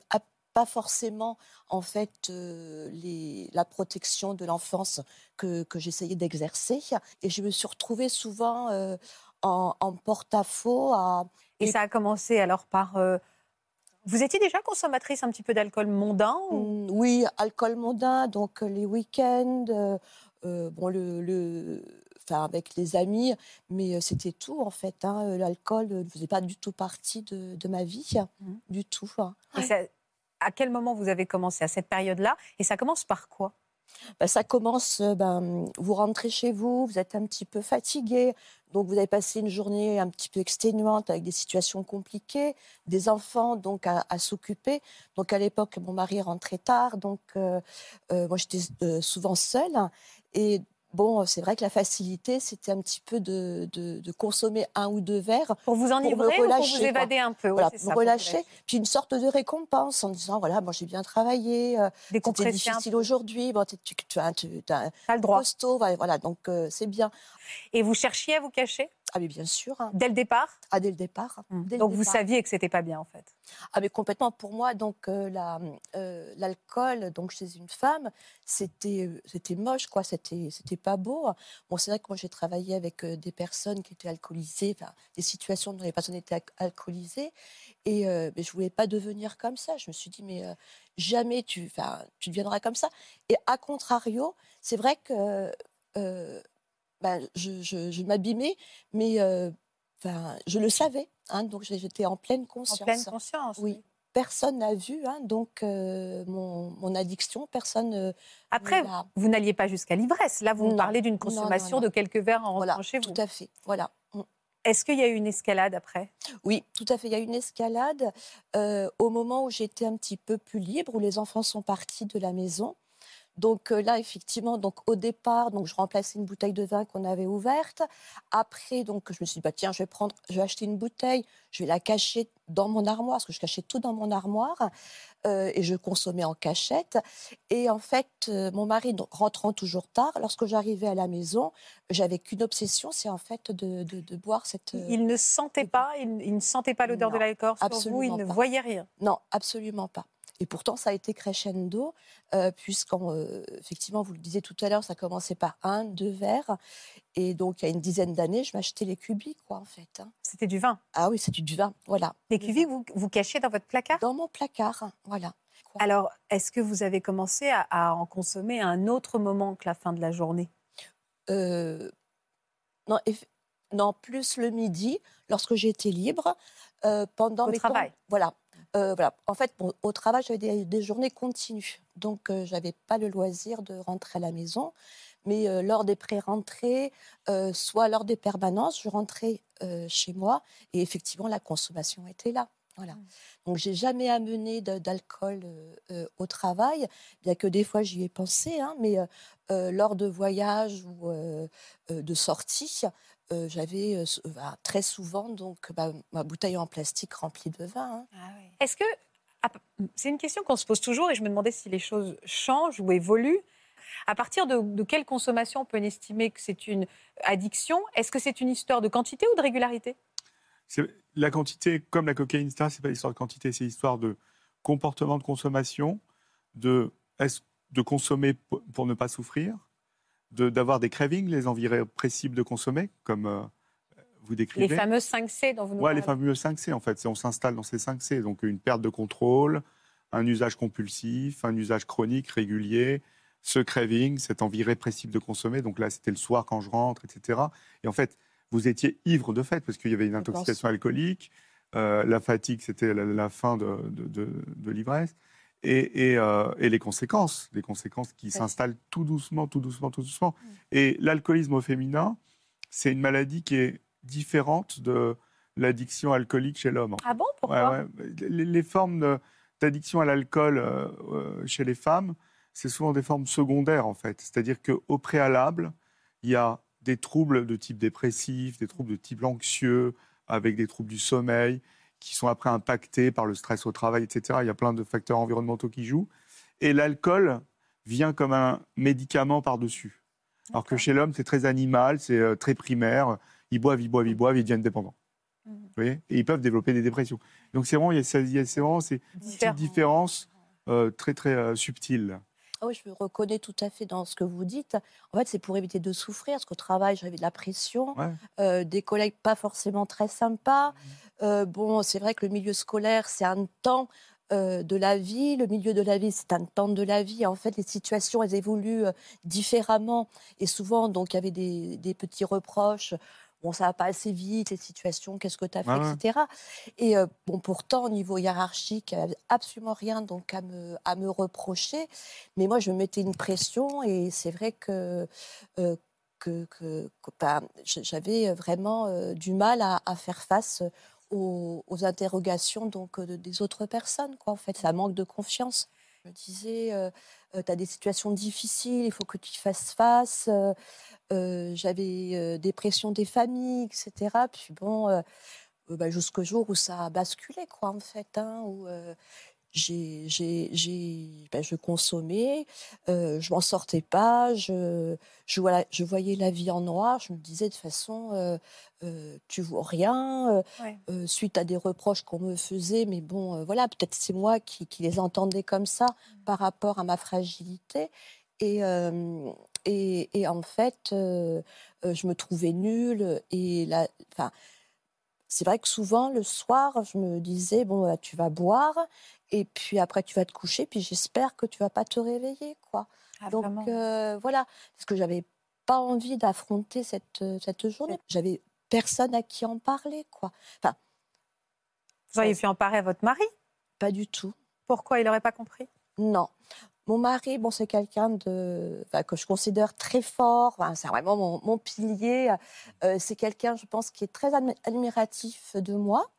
pas forcément en fait la protection de l'enfance que, j'essayais d'exercer. Et je me suis retrouvée souvent en, porte-à-faux à et, ça a commencé alors par vous étiez déjà consommatrice un petit peu d'alcool mondain mmh, Oui, alcool mondain, donc euh, les week-ends, euh, euh, bon, le, enfin, avec les amis, mais c'était tout en fait. Hein. L'alcool ne faisait pas du tout partie de, ma vie, mmh. du tout. Hein. à quel moment vous avez commencé À cette période-là? Et ça commence par quoi? Bah, ça commence, ben, vous rentrez chez vous, vous êtes un petit peu fatigué, donc vous avez passé une journée un petit peu exténuante avec des situations compliquées, des enfants donc à, s'occuper. Donc à l'époque, mon mari rentrait tard, donc moi j'étais souvent seule. Et Bon, c'est vrai que la facilité, c'était un petit peu de, de, consommer un ou deux verres. Pour vous enivrer pour, relâcher, pour vous évader un peu Voilà, pour relâcher. Puis une sorte de récompense en disant voilà, moi j'ai bien travaillé, c'était difficile aujourd'hui, bon, tu, tu, tu, as, tu as un le droit. costaud, voilà, donc c'est bien. Et vous cherchiez à vous cacher? Ah mais bien sûr. Hein. Dès le départ? Ah dès le départ. Mmh. donc vous saviez que c'était pas bien en fait? Ah mais complètement. Pour moi donc euh, euh, l'alcool donc chez une femme c'était euh, c'était moche quoi. C'était c'était pas beau. Bon c'est vrai que moi j'ai travaillé avec des personnes qui étaient alcoolisées, enfin des situations dont les personnes étaient alcoolisées et mais je voulais pas devenir comme ça. Je me suis dit mais jamais tu enfin tu deviendras comme ça. Et à contrario c'est vrai que bah, je, je, m'abîmais, mais euh, je le savais. Hein, donc j'étais en pleine conscience. En pleine conscience. Oui. Personne n'a vu, hein, donc euh, mon, mon, addiction, personne. Euh, Après, vous n'alliez pas jusqu'à l'ivresse. Là, vous parlez d'une consommation de quelques verres en voilà, chez vous. Tout à fait. Voilà. Mm. Est-ce qu'il y a eu une escalade après? Oui, tout à fait. Il y a eu une escalade au moment où j'étais un petit peu plus libre, où les enfants sont partis de la maison. Donc euh, là, effectivement, donc au départ, donc je remplaçais une bouteille de vin qu'on avait ouverte. Après, donc je me suis dit bah tiens, je vais prendre, je vais acheter une bouteille, je vais la cacher dans mon armoire parce que je cachais tout dans mon armoire euh, et je consommais en cachette. Et en fait, euh, mon mari rentrant toujours tard, lorsque j'arrivais à la maison, j'avais qu'une obsession, c'est en fait de, de, boire cette. Il ne sentait pas, il, ne sentait pas l'odeur de l'alcool sur vous, il ne voyait rien. Non, absolument pas. Et pourtant, ça a été crescendo, euh, puisqu'effectivement, euh, effectivement, vous le disiez tout à l'heure, ça commençait par un, deux verres. Et donc, il y a une dizaine d'années, je m'achetais les cubis, quoi, en fait. Hein. C'était du vin Ah oui, c'était du vin, voilà. Les cubis, vous, vous cachez dans votre placard? Dans mon placard, voilà. Alors, est-ce que vous avez commencé à, en consommer à un autre moment que la fin de la journée? Euh, non, non, plus le midi, lorsque j'étais libre. Pendant Au mes travail. voilà, euh, voilà. En fait, au travail, j'avais des, journées continues. Donc, euh, je n'avais pas le loisir de rentrer à la maison. Mais euh, lors des pré-rentrées, soit lors des permanences, je rentrais chez moi. Et effectivement, la consommation était là. Voilà. Mmh. Donc, j'ai jamais amené d'alcool au travail, bien que des fois j'y ai pensé, hein, mais lors de voyages ou de sorties, euh, j'avais euh, bah, très souvent donc bah, ma bouteille en plastique remplie de vin. Hein. Ah Est-ce que c'est une question qu'on se pose toujours et je me demandais si les choses changent ou évoluent. À partir de, quelle consommation on peut estimer que c'est une addiction? Est-ce que c'est une histoire de quantité ou de régularité? La quantité, comme la cocaïne, ce n'est pas l'histoire de quantité, c'est l'histoire de comportement de consommation, de, de consommer pour ne pas souffrir, d'avoir des cravings, les envies répressibles de consommer, comme euh, vous décrivez. Les fameux 5 C dont vous nous Oui, les fameux 5 C, en fait. On s'installe dans ces 5 C. Donc, une perte de contrôle, un usage compulsif, un usage chronique, régulier, ce craving, cette envie répressible de consommer. Donc là, c'était le soir quand je rentre, etc. Et en fait, vous étiez ivre de fait, parce qu'il y avait une intoxication alcoolique. Euh, la fatigue, c'était la, fin de, de, de l'ivresse et, euh, et, les conséquences, les conséquences qui s'installent tout doucement, tout doucement, tout doucement. Mm. Et l'alcoolisme au féminin, c'est une maladie qui est différente de l'addiction alcoolique chez l'homme. Ah bon? Pourquoi? Les, formes d'addiction à l'alcool euh, euh, chez les femmes, c'est souvent des formes secondaires en fait. C'est-à-dire qu'au préalable, il y a des troubles de type dépressif, des troubles de type anxieux, avec des troubles du sommeil qui sont après impactés par le stress au travail, etc. Il y a plein de facteurs environnementaux qui jouent. Et l'alcool vient comme un médicament par-dessus. Alors que chez l'homme, c'est très animal, c'est euh, très primaire. Ils boivent, ils boivent, ils boivent, ils deviennent dépendants. Mmh. Vous voyez? Et ils peuvent développer des dépressions. Donc c'est vraiment, il y a, vraiment ces petites différences euh, très, très euh, subtiles. Ah oui, je me reconnais tout à fait dans ce que vous dites. En fait, c'est pour éviter de souffrir, parce qu'au travail, j'avais de la pression, des collègues pas forcément très sympas. Mmh. Euh, bon, c'est vrai que le milieu scolaire, c'est un temps euh, de la vie. Le milieu de la vie, c'est un temps de la vie. En fait, les situations, elles évoluent euh, différemment. Et souvent, donc, il y avait des, petits reproches. Bon, ça va pas assez vite, les situations, qu'est-ce que tu as fait, etc. Et bon, pourtant, au niveau hiérarchique, il absolument rien donc à me, à me reprocher. Mais moi, je me mettais une pression et c'est vrai que que, ben, j'avais vraiment du mal à, à, faire face aux, interrogations donc des autres personnes. Quoi, en fait, ça manque de confiance. Je me disais, tu as des situations difficiles, il faut que tu y fasses face. J'avais des pressions des familles, etc. Puis bon, bah, jusqu'au jour où ça a basculé, quoi, en fait. Hein, j'ai, j'ai, j'ai, ben, je consommais, euh, je m'en sortais pas, je, je, voilà, je voyais la vie en noir, je me disais de façon, euh, euh, tu vois rien, euh, suite à des reproches qu'on me faisait, mais bon, voilà, peut-être c'est moi qui, qui, les entendais comme ça mmh. par rapport à ma fragilité. Et, et, et, en fait, je me trouvais nulle. Et la, c'est vrai que souvent, le soir, je me disais, bon, tu vas boire, et puis après, tu vas te coucher, puis j'espère que tu vas pas te réveiller, quoi. Ah, Donc, euh, voilà, parce que j'avais pas envie d'affronter cette, euh, cette journée. J'avais personne à qui en parler, quoi. Enfin, Vous auriez pu en parler à votre mari? Pas du tout. Pourquoi? Il n'aurait pas compris? Non. Mon mari, bon, c'est quelqu'un de, que je considère très fort. c'est vraiment mon, pilier. Euh, c'est quelqu'un, je pense, qui est très admiratif de moi.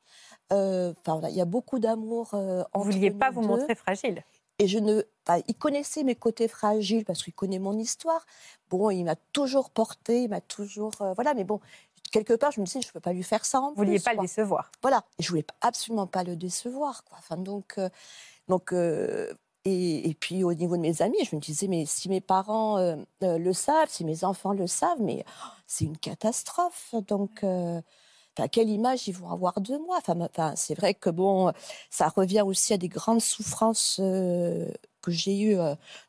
Euh, enfin, il y a beaucoup d'amour euh, entre Vous ne vouliez pas vous montrer fragile Et je ne, il connaissait mes côtés fragiles parce qu'il connaît mon histoire. Bon, il m'a toujours porté, il m'a toujours, voilà. Mais bon, quelque part, je me disais, je ne peux pas lui faire ça en Vous ne vouliez pas le décevoir. Voilà, et je voulais absolument pas le décevoir. Quoi. Enfin, donc, donc et, puis au niveau de mes amis, je me disais, mais si mes parents euh, euh, le savent, si mes enfants le savent, mais oh, c'est une catastrophe. Donc, euh, quelle image ils vont avoir de moi? Enfin, C'est vrai que bon, ça revient aussi à des grandes souffrances que j'ai eues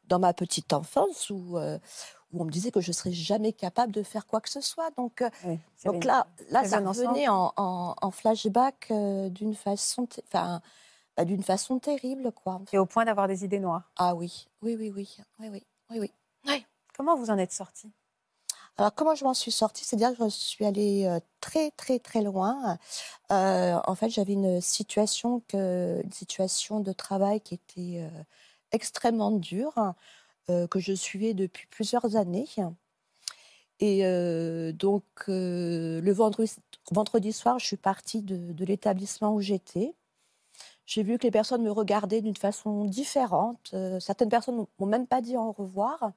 dans ma petite enfance où, où on me disait que je ne serais jamais capable de faire quoi que ce soit. Donc, donc là, là ça revenait en, en, flashback d'une façon... Enfin, bah, d'une façon terrible, quoi. Et au point d'avoir des idées noires. Ah oui, oui, oui, oui, oui, oui, oui, oui. Comment vous en êtes sortie? Alors, comment je m'en suis sortie? C'est-à-dire que je suis allée euh, très, très, très loin. Euh, en fait, j'avais une situation, que, une situation de travail qui était euh, extrêmement dure, que je suivais depuis plusieurs années. Et donc, le vendredi, vendredi, soir, je suis partie de, de l'établissement où j'étais. J'ai vu que les personnes me regardaient d'une façon différente. Euh, certaines personnes m'ont même pas dit au revoir.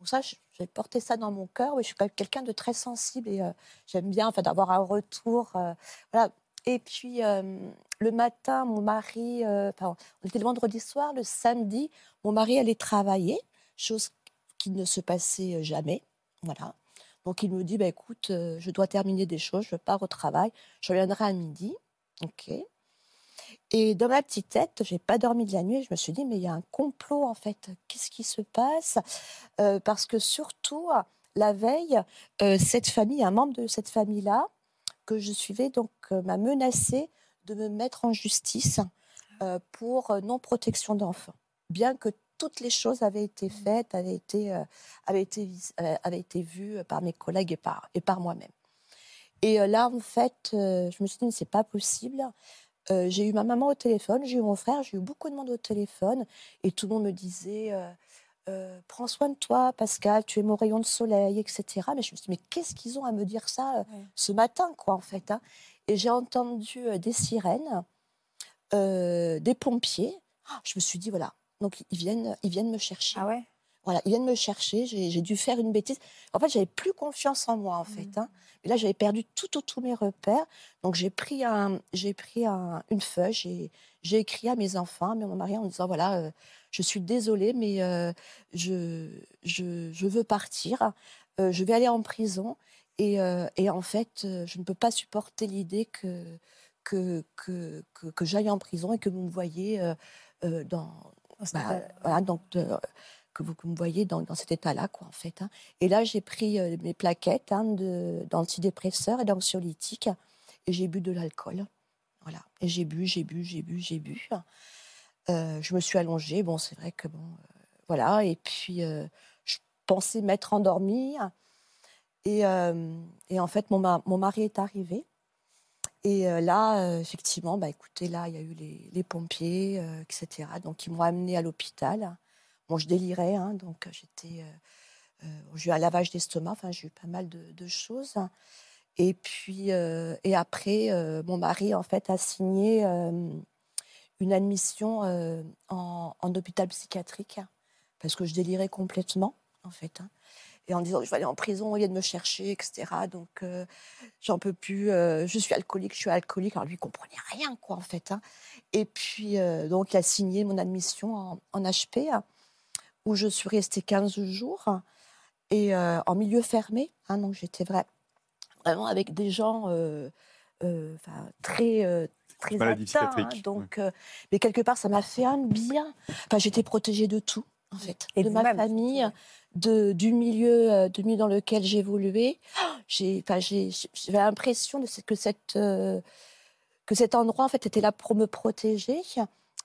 Donc ça, j'ai porté ça dans mon cœur. Je suis quand même quelqu'un de très sensible et euh, j'aime bien enfin, d'avoir un retour. Euh. Et puis, le matin, mon mari, on était le vendredi soir, le samedi, mon mari allait travailler, chose qui ne se passait jamais. Voilà. Donc, il me dit, bah, écoute, je dois terminer des choses, je pars au travail, je reviendrai à midi. OK. Et dans ma petite tête, j'ai pas dormi de la nuit. Je me suis dit, mais il y a un complot en fait. Qu'est-ce qui se passe? Euh, Parce que surtout, la veille, euh, cette famille, un membre de cette famille-là, que je suivais, donc euh, m'a menacé de me mettre en justice pour non-protection d'enfants. Bien que toutes les choses avaient été mmh. faites, avaient été, avaient été, avaient été vues par mes collègues et par, et par moi-même. Et là, en fait, je me suis dit, mais c'est pas possible. Euh, j'ai eu ma maman au téléphone, j'ai eu mon frère, j'ai eu beaucoup de monde au téléphone et tout le monde me disait euh, euh, Prends soin de toi, Pascal, tu es mon rayon de soleil, etc. Mais je me suis dit Mais qu'est-ce qu'ils ont à me dire ça ce matin, quoi, en fait hein Et j'ai entendu des sirènes, des pompiers. Ah, je me suis dit Voilà, donc ils viennent, ils viennent me chercher. Ah ouais? Voilà, ils viennent me chercher, j'ai dû faire une bêtise. En fait, j'avais plus confiance en moi, en fait. Hein. Et là, j'avais perdu tout, tous mes repères. Donc, j'ai pris, un, pris un, une feuille, j'ai écrit à mes enfants, à mon mari, en disant, voilà, euh, je suis désolée, mais euh, je, je, veux partir. Euh, je vais aller en prison. Et, et, en fait, je ne peux pas supporter l'idée que, que, que, que, j'aille en prison et que vous me voyez dans... Bah, voilà, donc, vous, me voyez dans, cet état-là, quoi, en fait. Hein. Et là, j'ai pris euh, mes plaquettes hein, d'antidépresseurs et d'anxiolytiques et j'ai bu de l'alcool. Voilà. Et j'ai bu, j'ai bu, j'ai bu, j'ai bu. Euh, je me suis allongée. Bon, c'est vrai que bon, euh, voilà. Et puis, je pensais m'être endormie. Et, et, en fait, mon, mon, mari est arrivé. Et là, effectivement, bah, écoutez, là, il y a eu les, les pompiers, etc. Donc, ils m'ont amenée à l'hôpital je délirais, hein, donc j'ai eu un lavage d'estomac, j'ai eu pas mal de, choses. Et puis, et après, mon mari en fait a signé une admission en, hôpital psychiatrique parce que je délirais complètement en fait. Hein. et en disant je vais aller en prison, il de me chercher, etc. Donc, j'en peux plus, je suis alcoolique, je suis alcoolique. Alors, lui, il comprenait rien, quoi, en fait. Hein. Et puis, donc, il a signé mon admission en, en HP où je suis restée 15 jours et euh, en milieu fermé. Hein, donc j'étais vraiment avec des gens euh, euh, très très atteints, hein, donc, mais quelque part ça m'a fait un bien. Enfin, j'étais protégée de tout en fait, et de ma famille, de, du milieu, du milieu dans lequel j'évoluais. J'ai, enfin, j'avais l'impression de que cette que cet endroit en fait était là pour me protéger.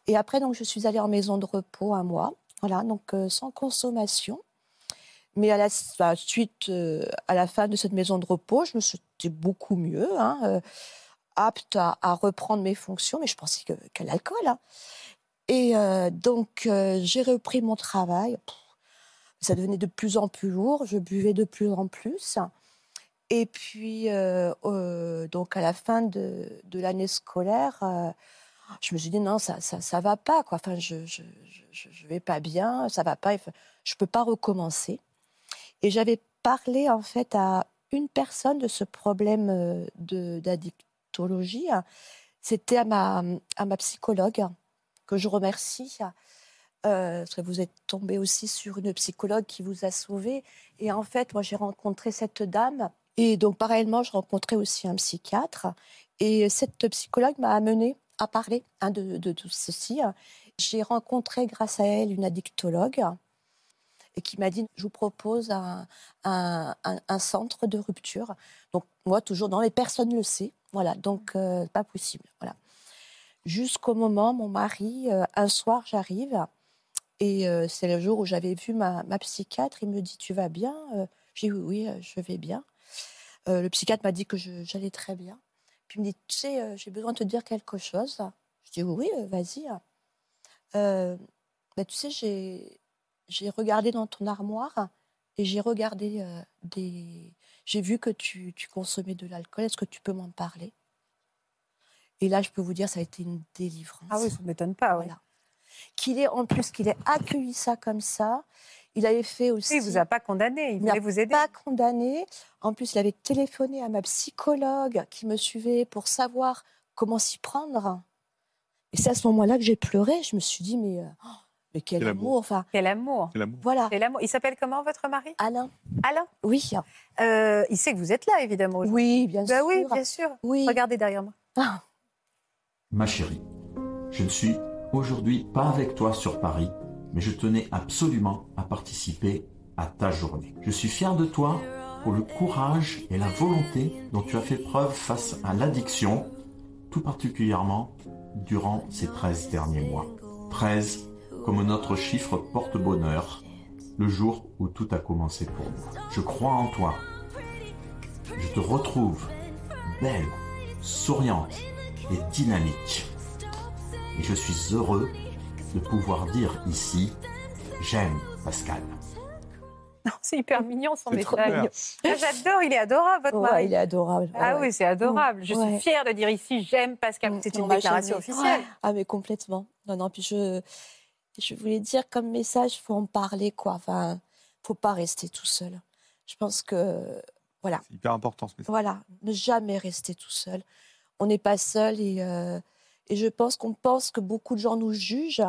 Et après donc je suis allée en maison de repos un mois. Voilà, donc euh, sans consommation. Mais à la bah, suite, euh, à la fin de cette maison de repos, je me sentais beaucoup mieux, hein, euh, apte à, reprendre mes fonctions, mais je pensais qu'à l'alcool. Hein. Et donc, j'ai repris mon travail. ça devenait de plus en plus lourd, je buvais de plus en plus. Et puis, donc à la fin de l'année scolaire, je me suis dit non, ça, ça, ça va pas, quoi. Enfin, je, je, je, vais pas bien, ça va pas, je peux pas recommencer. Et j'avais parlé en fait à une personne de ce problème euh, d'addictologie. C'était à ma, à ma psychologue, que je remercie. Euh, vous êtes tombé aussi sur une psychologue qui vous a sauvé. Et en fait, moi, j'ai rencontré cette dame. Et donc, parallèlement, je rencontrais aussi un psychiatre. Et cette psychologue m'a amené à parler hein, de, tout ceci. J'ai rencontré grâce à elle une addictologue et qui m'a dit je vous propose un, un, centre de rupture. Donc moi toujours non mais personne ne le sait. Voilà donc euh, pas possible. Voilà. Jusqu'au moment mon mari euh, un soir j'arrive et euh, c'est le jour où j'avais vu ma, ma, psychiatre. Il me dit tu vas bien? J'ai dit oui oui je vais bien. le psychiatre m'a dit que j'allais très bien. Puis il me dit, tu sais, euh, j'ai besoin de te dire quelque chose. Je dis, oui, euh, vas-y. Euh, bah, tu sais, j'ai, j'ai regardé dans ton armoire et j'ai regardé des... J'ai vu que tu, tu consommais de l'alcool. Est-ce que tu peux m'en parler? Et là, je peux vous dire, ça a été une délivrance. Ah oui, ça ne m'étonne pas. Voilà. Qu'il ait, en plus, qu'il ait accueilli ça comme ça. Il avait fait aussi. il vous a pas condamné, il voulait vous aider. Pas condamné. En plus, il avait téléphoné à ma psychologue qui me suivait pour savoir comment s'y prendre. Et c'est à ce moment-là que j'ai pleuré. Je me suis dit, mais, euh, oh, mais quel, amour. Enfin, quel amour. Quel amour. Voilà. Quel amour. Il s'appelle comment votre mari? Alain. Alain? Oui. Euh, il sait que vous êtes là, évidemment. Oui, bien bah sûr. Oui, bien sûr. Oui. Regardez derrière moi. Ah. Ma chérie, je ne suis aujourd'hui pas avec toi sur Paris, mais je tenais absolument à participer à ta journée. Je suis fier de toi pour le courage et la volonté dont tu as fait preuve face à l'addiction, tout particulièrement durant ces 13 derniers mois. 13 comme notre chiffre porte-bonheur, le jour où tout a commencé pour moi. Je crois en toi. Je te retrouve belle, souriante et dynamique. Et je suis heureux de pouvoir dire ici, j'aime Pascal. C'est hyper mignon son message. Ah, j'adore, il est adorable votre mari. Il est adorable. Ah oui, c'est adorable. Je suis fière de dire ici j'aime Pascal. C'est une déclaration officielle. Ah mais complètement. Non non, puis je je voulais dire comme message, faut en parler quoi. Enfin, faut pas rester tout seul. Je pense que voilà. C'est hyper important ce message. Voilà, ne jamais rester tout seul. On n'est pas seul et euh, et je pense qu'on pense que beaucoup de gens nous jugent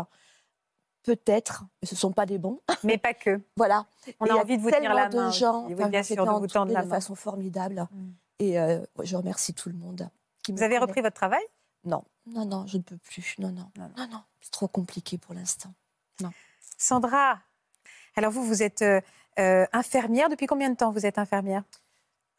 peut-être, mais ce ne sont pas des bons. (laughs) Mais pas que. voilà. On a envie de vous tenir la main. de gens qui bien sûr, de vous tendre la de façon formidable. Mm. Et euh, je remercie tout le monde. vous avez repris votre travail? Non, non, non, je ne peux plus. Non, non, non, non, non. c'est trop compliqué pour l'instant. Non. Sandra, alors vous, vous êtes euh, euh, infirmière. Depuis combien de temps vous êtes infirmière?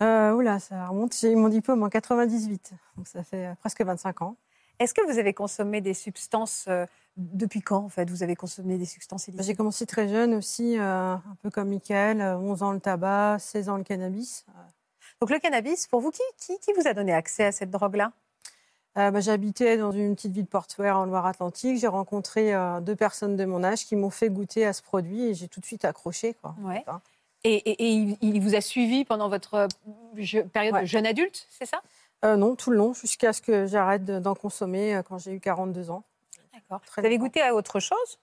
Euh, Oula, ça remonte. J'ai eu mon diplôme en 98, donc ça fait presque 25 ans. Est-ce que vous avez consommé des substances euh, depuis quand en fait Vous avez consommé des substances illicite J'ai commencé très jeune aussi, euh, un peu comme Michael, 11 ans le tabac, 16 ans le cannabis. Donc le cannabis, pour vous, qui, qui, vous a donné accès à cette drogue-là? Euh, bah, J'habitais dans une petite ville portuaire en Loire-Atlantique. J'ai rencontré deux personnes de mon âge qui m'ont fait goûter à ce produit et j'ai tout de suite accroché. Quoi. Et, il, vous a suivi pendant votre période de jeune adulte, c'est ça? Euh, non, tout le long, jusqu'à ce que j'arrête d'en consommer euh, quand j'ai eu 42 ans. D'accord. Vous avez goûté à autre chose?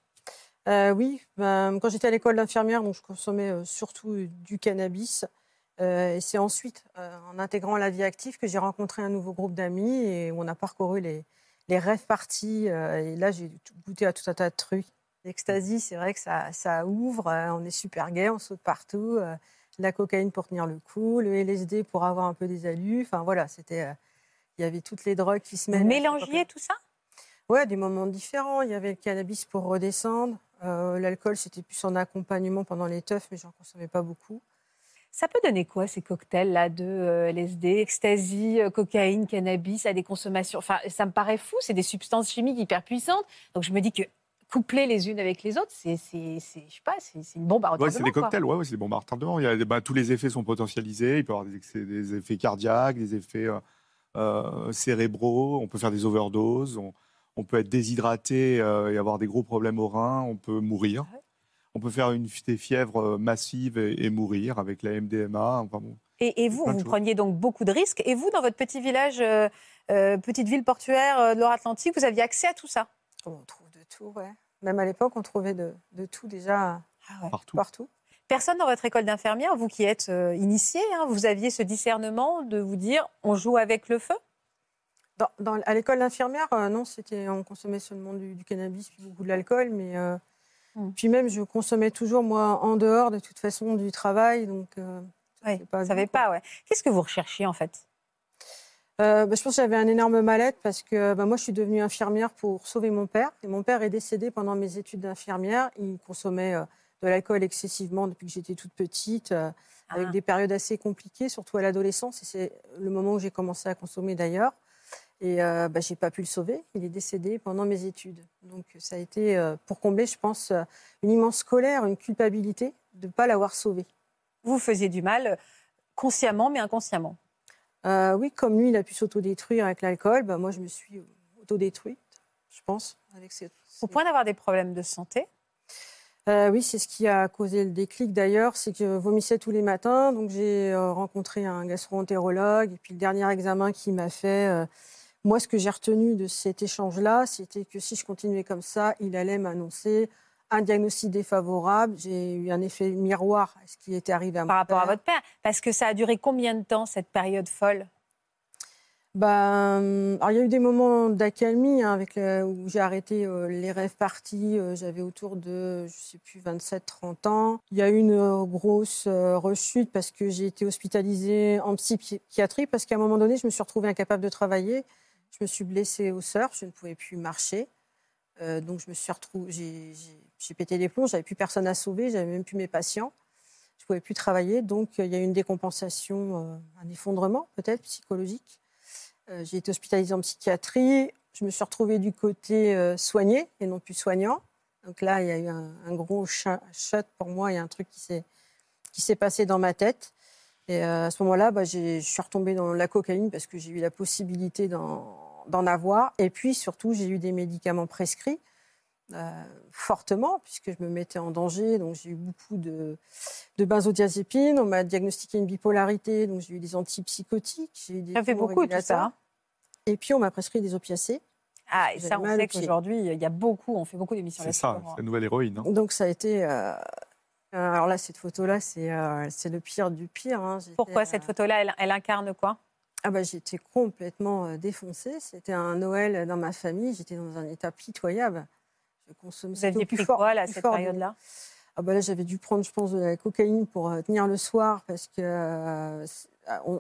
Euh, Oui, ben, quand j'étais à l'école d'infirmière, je consommais surtout du cannabis. et c'est ensuite, en intégrant la vie active, que j'ai rencontré un nouveau groupe d'amis et où on a parcouru les, les rêves parties. et là, j'ai goûté à tout un tas de trucs. L'ecstasy, c'est vrai que ça, ça ouvre, on est super gai, on saute partout la cocaïne pour tenir le coup, le LSD pour avoir un peu des alus. Enfin voilà, c'était, euh, il y avait toutes les drogues qui se mêlent. mélangiez tout ça? Ouais, des moments différents. Il y avait le cannabis pour redescendre. Euh, l'alcool, c'était plus en accompagnement pendant les teufs, mais j'en consommais pas beaucoup. Ça peut donner quoi ces cocktails-là de euh, LSD, ecstasy, cocaïne, cannabis à des consommations? Enfin, ça me paraît fou. C'est des substances chimiques hyper puissantes. Donc je me dis que couplées les unes avec les autres, c'est, c'est, je sais pas, c'est, une bombe à retardement. Ouais, c'est des cocktails, ouais, c'est des bombes à retardement. Il y a, bah, tous les effets sont potentialisés. Il peut y avoir des, des effets cardiaques, des effets euh, euh, cérébraux. On peut faire des overdoses. On, peut être déshydraté euh, et avoir des gros problèmes aux reins. On peut mourir. On peut faire une, des fièvres massives et, mourir avec la MDMA. Enfin, bon, Et, vous, vous preniez donc beaucoup de risques. Et vous, dans votre petit village, euh, euh, petite ville portuaire de l'Or-Atlantique, vous aviez accès à tout ça? On trouve tout, ouais. Même à l'époque, on trouvait de, tout déjà ah partout. partout. Personne dans votre école d'infirmière, vous qui êtes initiée, hein, vous aviez ce discernement de vous dire on joue avec le feu? Dans, À l'école d'infirmière, non, c'était on consommait seulement du, du cannabis, puis beaucoup de l'alcool, mais Mm. Puis même, je consommais toujours, moi, en dehors, de toute façon, du travail. Donc, euh, vous savez pas, ouais. Qu'est-ce que vous recherchiez, en fait? Euh, bah, je pense que j'avais un énorme mal-être parce que bah, moi, je suis devenue infirmière pour sauver mon père. Et mon père est décédé pendant mes études d'infirmière. Il consommait euh, de l'alcool excessivement depuis que j'étais toute petite, avec ah. des périodes assez compliquées, surtout à l'adolescence. Et c'est le moment où j'ai commencé à consommer d'ailleurs. Et euh, bah, je n'ai pas pu le sauver. Il est décédé pendant mes études. Donc ça a été, euh, pour combler, je pense, euh, une immense colère, une culpabilité de ne pas l'avoir sauvé. Vous faisiez du mal consciemment, mais inconsciemment Oui, comme lui, il a pu s'autodétruire avec l'alcool, bah, moi, je me suis autodétruite, je pense. Avec Au point d'avoir des problèmes de santé oui, c'est ce qui a causé le déclic d'ailleurs, c'est que je vomissais tous les matins. Donc j'ai rencontré un gastro-entérologue. Et puis le dernier examen qu'il m'a fait, moi, ce que j'ai retenu de cet échange-là, c'était que si je continuais comme ça, il allait m'annoncer un diagnostic défavorable. J'ai eu un effet miroir à ce qui était arrivé à mon Par rapport à votre père Parce que ça a duré combien de temps, cette période folle? Ben, alors il y a eu des moments d'accalmie hein, avec où j'ai arrêté euh, les rêves partis. Euh, j'avais autour de, je sais plus, 27-30 ans. Il y a eu une euh, grosse rechute parce que j'ai été hospitalisée en psychiatrie parce qu'à un moment donné, je me suis retrouvée incapable de travailler. Je me suis blessée au surf, je ne pouvais plus marcher. Donc je me suis retrouvée, j'ai pété les plombs, j'avais plus personne à sauver, j'avais même plus mes patients. Je pouvais plus travailler, donc il y a eu une décompensation, euh, un effondrement peut-être psychologique. Euh, j'ai été hospitalisée en psychiatrie. Je me suis retrouvée du côté soigné et non plus soignant. Donc là, il y a eu un, gros shot pour moi. Il y a un truc qui s'est passé dans ma tête. Et à ce moment-là, bah, je suis retombée dans la cocaïne parce que j'ai eu la possibilité d'en avoir. Et puis surtout, j'ai eu des médicaments prescrits euh, fortement puisque je me mettais en danger. Donc j'ai eu beaucoup de, de benzodiazépines. On m'a diagnostiqué une bipolarité, donc j'ai eu des antipsychotiques. J'ai eu des ça fait beaucoup tout ça. Hein. Et puis on m'a prescrit des opiacés. Ah, et ça, on sait qu'aujourd'hui, il y a beaucoup, on fait beaucoup d'émissions là-dessus. C'est ça, c'est la nouvelle héroïne. Hein. Donc ça a été. Euh, euh, alors là, cette photo-là, c'est euh, le pire du pire. Hein. Pourquoi cette photo-là, elle, incarne quoi? Ah bah, J'étais complètement défoncée. C'était un Noël dans ma famille. J'étais dans un état pitoyable. Je consommais Vous aviez plus quoi à cette période-là? Ah bah là, j'avais dû prendre, je pense, de la cocaïne pour tenir le soir parce que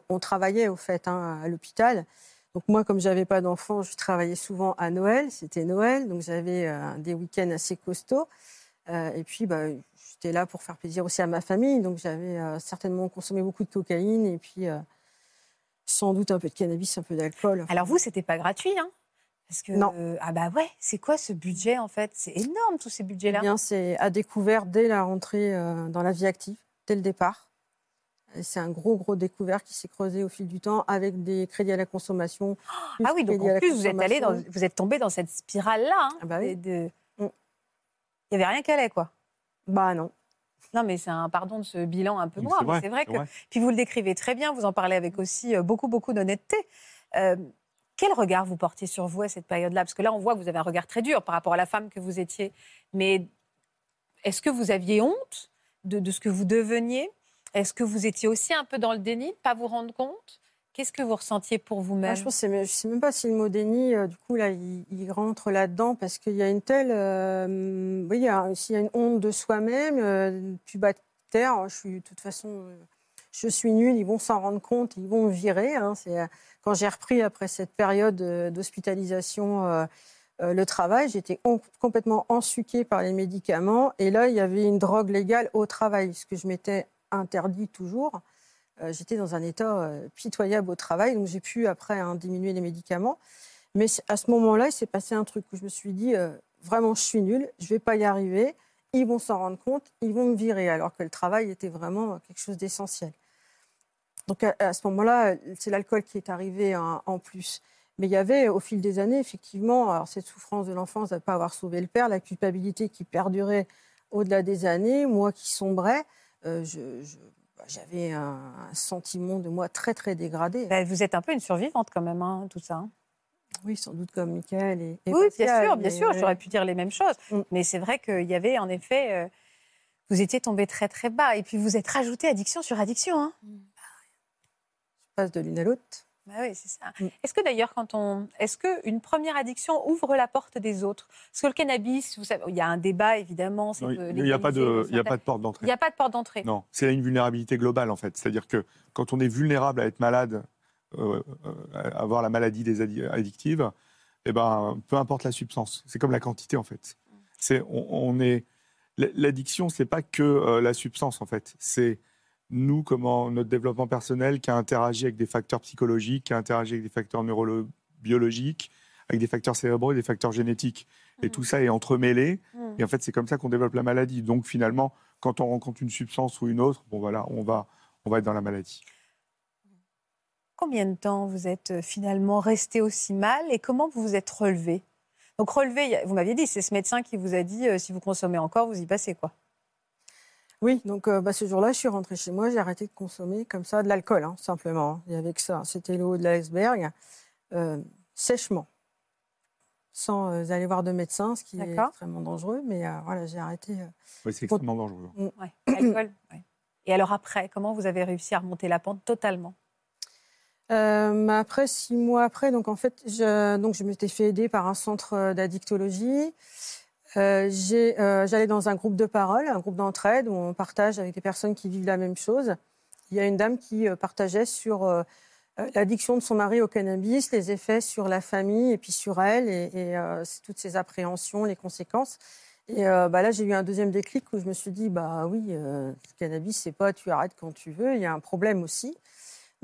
on, travaillait au fait hein, à l'hôpital. Donc moi, comme j'avais pas d'enfant, je travaillais souvent à Noël. C'était Noël, donc j'avais des week-ends assez costauds. et puis, bah, j'étais là pour faire plaisir aussi à ma famille, donc j'avais euh, certainement consommé beaucoup de cocaïne et puis euh, sans doute un peu de cannabis, un peu d'alcool. Alors vous, c'était pas gratuit, hein? Parce que, non. ah bah ouais, c'est quoi ce budget en fait? C'est énorme tous ces budgets-là. Eh bien, c'est à découvert dès la rentrée euh, dans la vie active, dès le départ. C'est un gros, gros découvert qui s'est creusé au fil du temps avec des crédits à la consommation. ah oui, donc en plus, vous êtes, allé dans, vous êtes tombé dans cette spirale-là. Hein, ah bah oui. de... Mm. Il n'y avait rien qui allait, quoi. Bah non. Non, mais c'est un pardon de ce bilan un peu noir. C'est vrai, que. Puis vous le décrivez très bien, vous en parlez avec aussi euh, beaucoup, beaucoup d'honnêteté. Euh, quel regard vous portiez sur vous à cette période-là? Parce que là, on voit que vous avez un regard très dur par rapport à la femme que vous étiez. Mais est-ce que vous aviez honte de, de ce que vous deveniez? Est-ce que vous étiez aussi un peu dans le déni de ne pas vous rendre compte? Qu'est-ce que vous ressentiez pour vous-même? Je ne sais même pas si le mot déni, euh, du coup, là, il, rentre là-dedans parce qu'il y a une telle. Euh, oui, s'il y a une honte de soi-même, euh, tu bats terre. Je suis, de toute façon, je suis nulle, ils vont s'en rendre compte, ils vont me virer. Hein, c'est, quand j'ai repris après cette période d'hospitalisation le travail, j'étais complètement ensuquée par les médicaments. Et là, il y avait une drogue légale au travail, ce que je m'étais interdit toujours. Euh, j'étais dans un état euh, pitoyable au travail, donc j'ai pu après hein, diminuer les médicaments. Mais à ce moment-là, il s'est passé un truc où je me suis dit, euh, vraiment, je suis nulle, je ne vais pas y arriver, ils vont s'en rendre compte, ils vont me virer, alors que le travail était vraiment quelque chose d'essentiel. Donc à, ce moment-là, c'est l'alcool qui est arrivé en, en plus. Mais il y avait au fil des années, effectivement, alors cette souffrance de l'enfance de ne pas avoir sauvé le père, la culpabilité qui perdurait au-delà des années, moi qui sombrais, je, bah, j'avais un, sentiment de moi très très dégradé. Bah, vous êtes un peu une survivante quand même, hein, tout ça. Hein. Oui, sans doute comme Michael et, Oui, bien sûr, bien sûr, j'aurais pu dire les mêmes choses. Mm. Mais c'est vrai qu'il y avait en effet, euh, vous étiez tombé très très bas et puis vous êtes rajouté addiction sur addiction. Hein. Mm. Passe de l'une à l'autre. Bah oui, c'est ça. Mm. Est-ce que d'ailleurs, quand on, est-ce qu'une première addiction ouvre la porte des autres? Parce que le cannabis, vous savez, il y a un débat évidemment. il n'y a pas de, il a pas de porte d'entrée. Il n'y a pas de porte d'entrée. Non, c'est une vulnérabilité globale en fait. C'est-à-dire que quand on est vulnérable à être malade, euh, euh, avoir la maladie des addictives, eh ben, peu importe la substance. C'est comme la quantité en fait. C'est, on, est, l'addiction, c'est pas que euh, la substance en fait. C'est nous, comment notre développement personnel qui a interagi avec des facteurs psychologiques, qui a interagi avec des facteurs neurobiologiques, avec des facteurs cérébraux et des facteurs génétiques. Et tout mmh. ça est entremêlé. Mmh. Et en fait, c'est comme ça qu'on développe la maladie. Donc finalement, quand on rencontre une substance ou une autre, bon voilà, on va, on va être dans la maladie. Combien de temps vous êtes euh, finalement resté aussi mal et comment vous vous êtes relevé? Donc relevé, vous m'aviez dit, c'est ce médecin qui vous a dit euh, si vous consommez encore, vous y passez quoi oui, donc euh, bah, ce jour-là, je suis rentrée chez moi, j'ai arrêté de consommer comme ça de l'alcool, hein, simplement. Il y avait que ça. C'était l'eau de l'iceberg, euh, sèchement, sans euh, aller voir de médecin, ce qui est extrêmement dangereux. Mais voilà, j'ai arrêté. oui, c'est extrêmement dangereux. Mm. Ouais, Et alors après, comment vous avez réussi à remonter la pente totalement? Après, six mois après, donc en fait, je, donc je m'étais fait aider par un centre d'addictologie. Euh, euh, j'allais dans un groupe de parole, un groupe d'entraide où on partage avec des personnes qui vivent la même chose. Il y a une dame qui euh, partageait sur l'addiction de son mari au cannabis, les effets sur la famille et puis sur elle et, toutes ses appréhensions, les conséquences. Et bah là, j'ai eu un deuxième déclic où je me suis dit, bah oui, le cannabis, c'est pas tu arrêtes quand tu veux, il y a un problème aussi.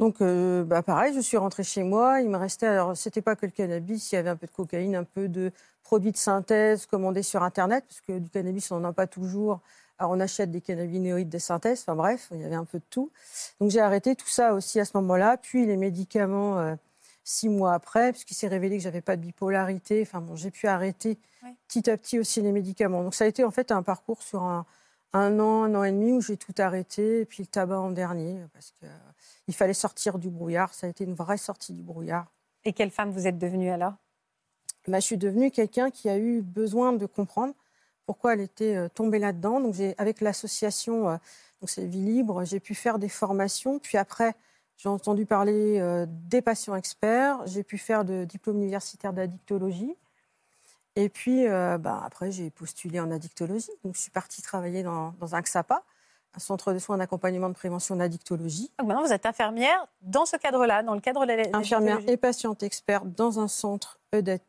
Donc, bah pareil, je suis rentrée chez moi. Il me restait, alors, c'était pas que le cannabis, il y avait un peu de cocaïne, un peu de produits de synthèse commandés sur Internet, parce que du cannabis, on n'en a pas toujours. Alors, on achète des cannabinoïdes de synthèse, enfin bref, il y avait un peu de tout. Donc, j'ai arrêté tout ça aussi à ce moment-là. Puis, les médicaments, euh, six mois après, puisqu'il s'est révélé que j'avais pas de bipolarité. Enfin, bon, j'ai pu arrêter petit à petit aussi les médicaments. Donc, ça a été en fait un parcours sur un, an, un an et demi où j'ai tout arrêté, et puis le tabac en dernier, parce qu'il euh, fallait sortir du brouillard. Ça a été une vraie sortie du brouillard. Et quelle femme vous êtes devenue alors? Bah, je suis devenue quelqu'un qui a eu besoin de comprendre pourquoi elle était euh, tombée là-dedans. Donc, avec l'association, euh, c'est Vie Libre, j'ai pu faire des formations. Puis après, j'ai entendu parler euh, des patients experts. J'ai pu faire de diplôme universitaire d'addictologie. Et puis, bah, après, j'ai postulé en addictologie. Donc, je suis partie travailler dans, dans un XAPA, un centre de soins d'accompagnement de prévention d'addictologie. Donc maintenant, vous êtes infirmière dans ce cadre-là, dans le cadre de l'addictologie Infirmière et patiente experte dans un centre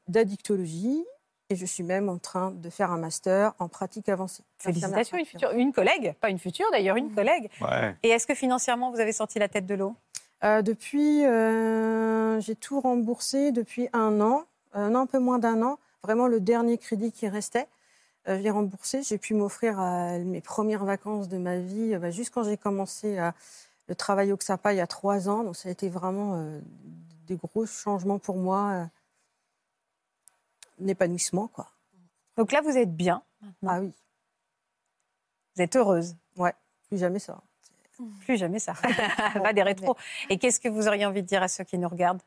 d'addictologie. Et je suis même en train de faire un master en pratique avancée. Félicitations, une, future, une collègue, pas une future d'ailleurs, une collègue. Et est-ce que financièrement, vous avez sorti la tête de l'eau? Euh, Depuis, euh, j'ai tout remboursé depuis un an, un peu moins d'un an. Vraiment le dernier crédit qui restait. Euh, je l'ai remboursé. J'ai pu m'offrir mes premières vacances de ma vie, bah, juste quand j'ai commencé le travail au XAPA il y a trois ans. Donc ça a été vraiment des gros changements pour moi épanouissement. Quoi. Donc là, vous êtes bien Ah oui. Vous êtes heureuse Ouais, plus jamais ça. Plus jamais ça. (laughs) (laughs) Pas des rétros. Et qu'est-ce que vous auriez envie de dire à ceux qui nous regardent?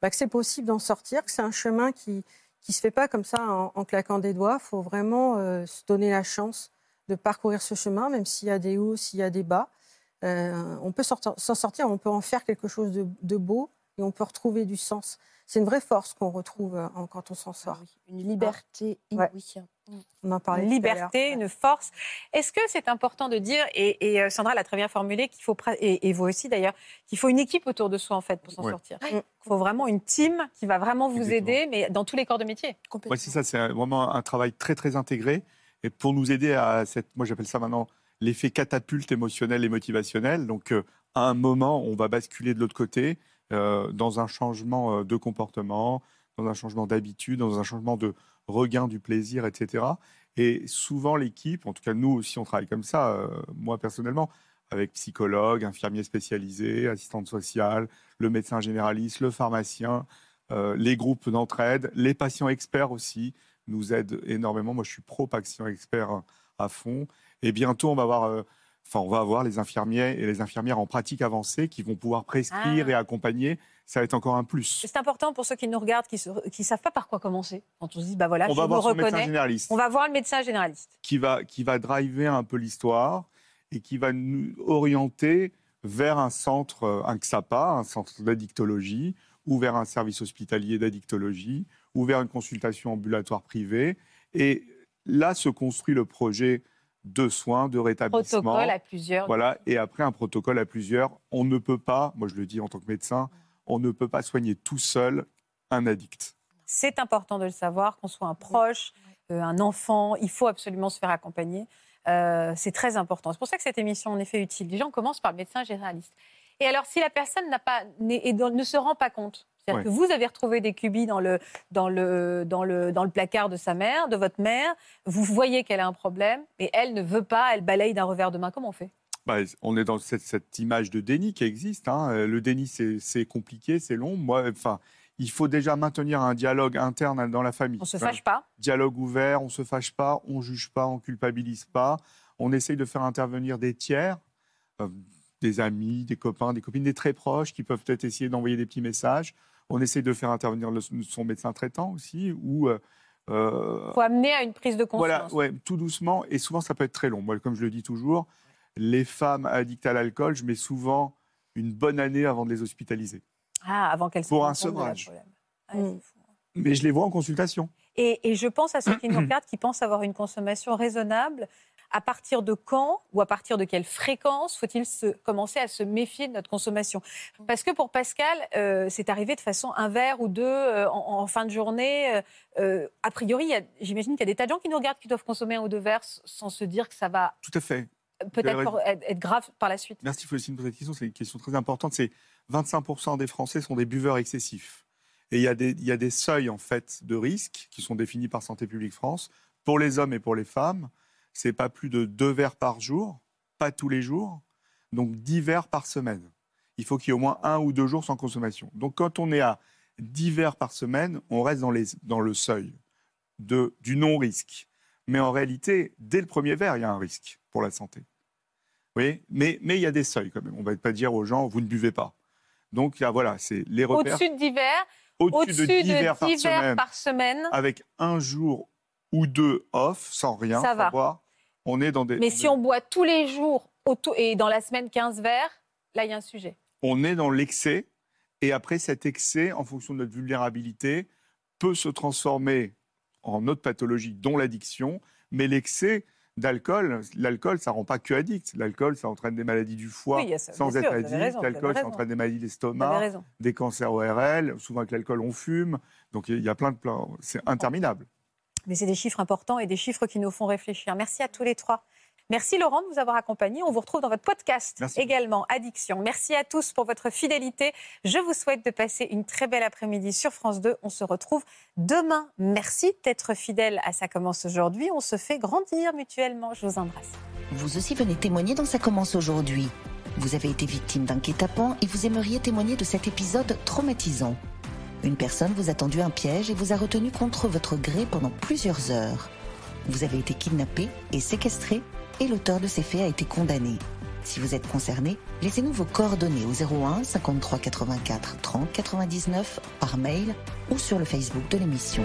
Bah, Que c'est possible d'en sortir, que c'est un chemin qui ne se fait pas comme ça en, claquant des doigts. Il faut vraiment euh, se donner la chance de parcourir ce chemin, même s'il y a des hauts, s'il y a des bas. Euh, on peut s'en sortir, on peut en faire quelque chose de beau et on peut retrouver du sens c'est une vraie force qu'on retrouve euh, quand on s'en sort. Ah une liberté inouïe. On en parlait. Une liberté, une force. Est-ce que c'est important de dire, et, euh, Sandra l'a très bien formulé, qu'il faut, et, vous aussi d'ailleurs, qu'il faut une équipe autour de soi en fait pour s'en sortir. Il faut vraiment une team qui va vraiment vous aider, mais dans tous les corps de métier. Oui, c'est ça, c'est vraiment un travail très très intégré. Et pour nous aider à cette, moi j'appelle ça maintenant l'effet catapulte émotionnel et motivationnel. Donc euh, à un moment, on va basculer de l'autre côté euh, dans un changement euh, de comportement, dans un changement d'habitude, dans un changement de regain du plaisir, etc. Et souvent, l'équipe, en tout cas nous aussi, on travaille comme ça, euh, moi personnellement, avec psychologue, infirmier spécialisé, assistante sociale, le médecin généraliste, le pharmacien, les groupes d'entraide, les patients experts aussi nous aident énormément. Moi, je suis pro-patient expert à fond. Et bientôt, on va avoir Enfin, on va avoir les infirmiers et les infirmières en pratique avancée qui vont pouvoir prescrire ah. et accompagner. Ça va être encore un plus. C'est important pour ceux qui nous regardent, qui ne savent pas par quoi commencer. Quand on se dit, bah voilà, on je va voir médecin généraliste. On va voir le médecin généraliste. Qui va, qui va driver un peu l'histoire et qui va nous orienter vers un centre, un XAPA, un centre d'addictologie, ou vers un service hospitalier d'addictologie, ou vers une consultation ambulatoire privée. Et là se construit le projet de soins, de rétablissement. Protocole à plusieurs. Voilà, et après un protocole à plusieurs. On ne peut pas, moi je le dis en tant que médecin, on ne peut pas soigner tout seul un addict. C'est important de le savoir, qu'on soit un proche, euh, un enfant, il faut absolument se faire accompagner. Euh, c'est très important. C'est pour ça que cette émission en effet utile. Déjà, on commence par le médecin généraliste. Et alors, si la personne n'a pas, et ne se rend pas compte, c'est-à-dire que vous avez retrouvé des cubis dans le, dans, le, dans, le, dans le placard de sa mère, de votre mère, vous voyez qu'elle a un problème, mais elle ne veut pas, elle balaye d'un revers de main. Comment on fait? Bah, on est dans cette, image de déni qui existe. Hein. Le déni, c'est compliqué, c'est long. Moi, enfin, il faut déjà maintenir un dialogue interne dans la famille. On ne se fâche pas Dialogue ouvert, on ne se fâche pas, on ne juge pas, on ne culpabilise pas. On essaye de faire intervenir des tiers, euh, des amis, des copains, des copines, des très proches qui peuvent peut-être essayer d'envoyer des petits messages. On essaye de faire intervenir son médecin traitant aussi. Ou, euh, euh, faut amener à une prise de conscience. Voilà, ouais, tout doucement. Et souvent, ça peut être très long. Moi, comme je le dis toujours, les femmes addictes à l'alcool, je mets souvent une bonne année avant de les hospitaliser. Ah, avant qu'elles Pour un sevrage. Ah, mm. Mais je les vois en consultation. Et, je pense à ceux qui nous (clears throat) regardent, qui pensent avoir une consommation raisonnable. À partir de quand ou à partir de quelle fréquence faut-il commencer à se méfier de notre consommation? Parce que pour Pascal, euh, c'est arrivé de façon un verre ou deux euh, en, fin de journée. Euh, a priori, j'imagine qu'il y a des tas de gens qui nous regardent qui doivent consommer un ou deux verres sans se dire que ça va. Tout à fait. Peut-être être grave par la suite. Merci Félicine pour cette question. C'est une question très importante. C'est 25% des Français sont des buveurs excessifs. Et il y, a des, il y a des seuils en fait de risque qui sont définis par Santé publique France pour les hommes et pour les femmes. C'est pas plus de deux verres par jour, pas tous les jours, donc 10 verres par semaine. Il faut qu'il y ait au moins un ou deux jours sans consommation. Donc quand on est à 10 verres par semaine, on reste dans, les, dans le seuil de, du non-risque. Mais en réalité, dès le premier verre, il y a un risque pour la santé. Oui, mais, mais il y a des seuils quand même. On ne va pas dire aux gens, vous ne buvez pas. Donc voilà, c'est les repères. Au-dessus de d'hiver, au-dessus de 10 verres, par, semaine, Avec un jour ou deux off, sans rien, ça va. Boire, on est dans des. Mais si on boit tous les jours et dans la semaine 15 verres, là il y a un sujet. On est dans l'excès et après cet excès, en fonction de notre vulnérabilité, peut se transformer en autre pathologie, dont l'addiction. Mais l'excès, d'alcool, l'alcool, ça rend pas que addict. L'alcool, ça entraîne des maladies du foie sans être addict. L'alcool, ça entraîne des maladies de l'estomac, des cancers ORL. Souvent, avec l'alcool, on fume. Donc, il y a plein de plans. C'est interminable. Mais c'est des chiffres importants et des chiffres qui nous font réfléchir. Merci à tous les trois. Merci Laurent de nous avoir accompagnés. On vous retrouve dans votre podcast également, Addiction. Merci à tous pour votre fidélité. Je vous souhaite de passer une très belle après-midi sur France 2. On se retrouve demain. Merci d'être fidèle à Ça commence aujourd'hui. On se fait grandir mutuellement. Je vous embrasse. Vous aussi venez témoigner dans Ça commence aujourd'hui. Vous avez été victime d'un guet-apens et vous aimeriez témoigner de cet épisode traumatisant. Une personne vous a tendu un piège et vous a retenu contre votre gré pendant plusieurs heures. Vous avez été kidnappé et séquestré et l'auteur de ces faits a été condamné. Si vous êtes concerné, laissez-nous vos coordonnées au 01 53 84 30 99 par mail ou sur le Facebook de l'émission.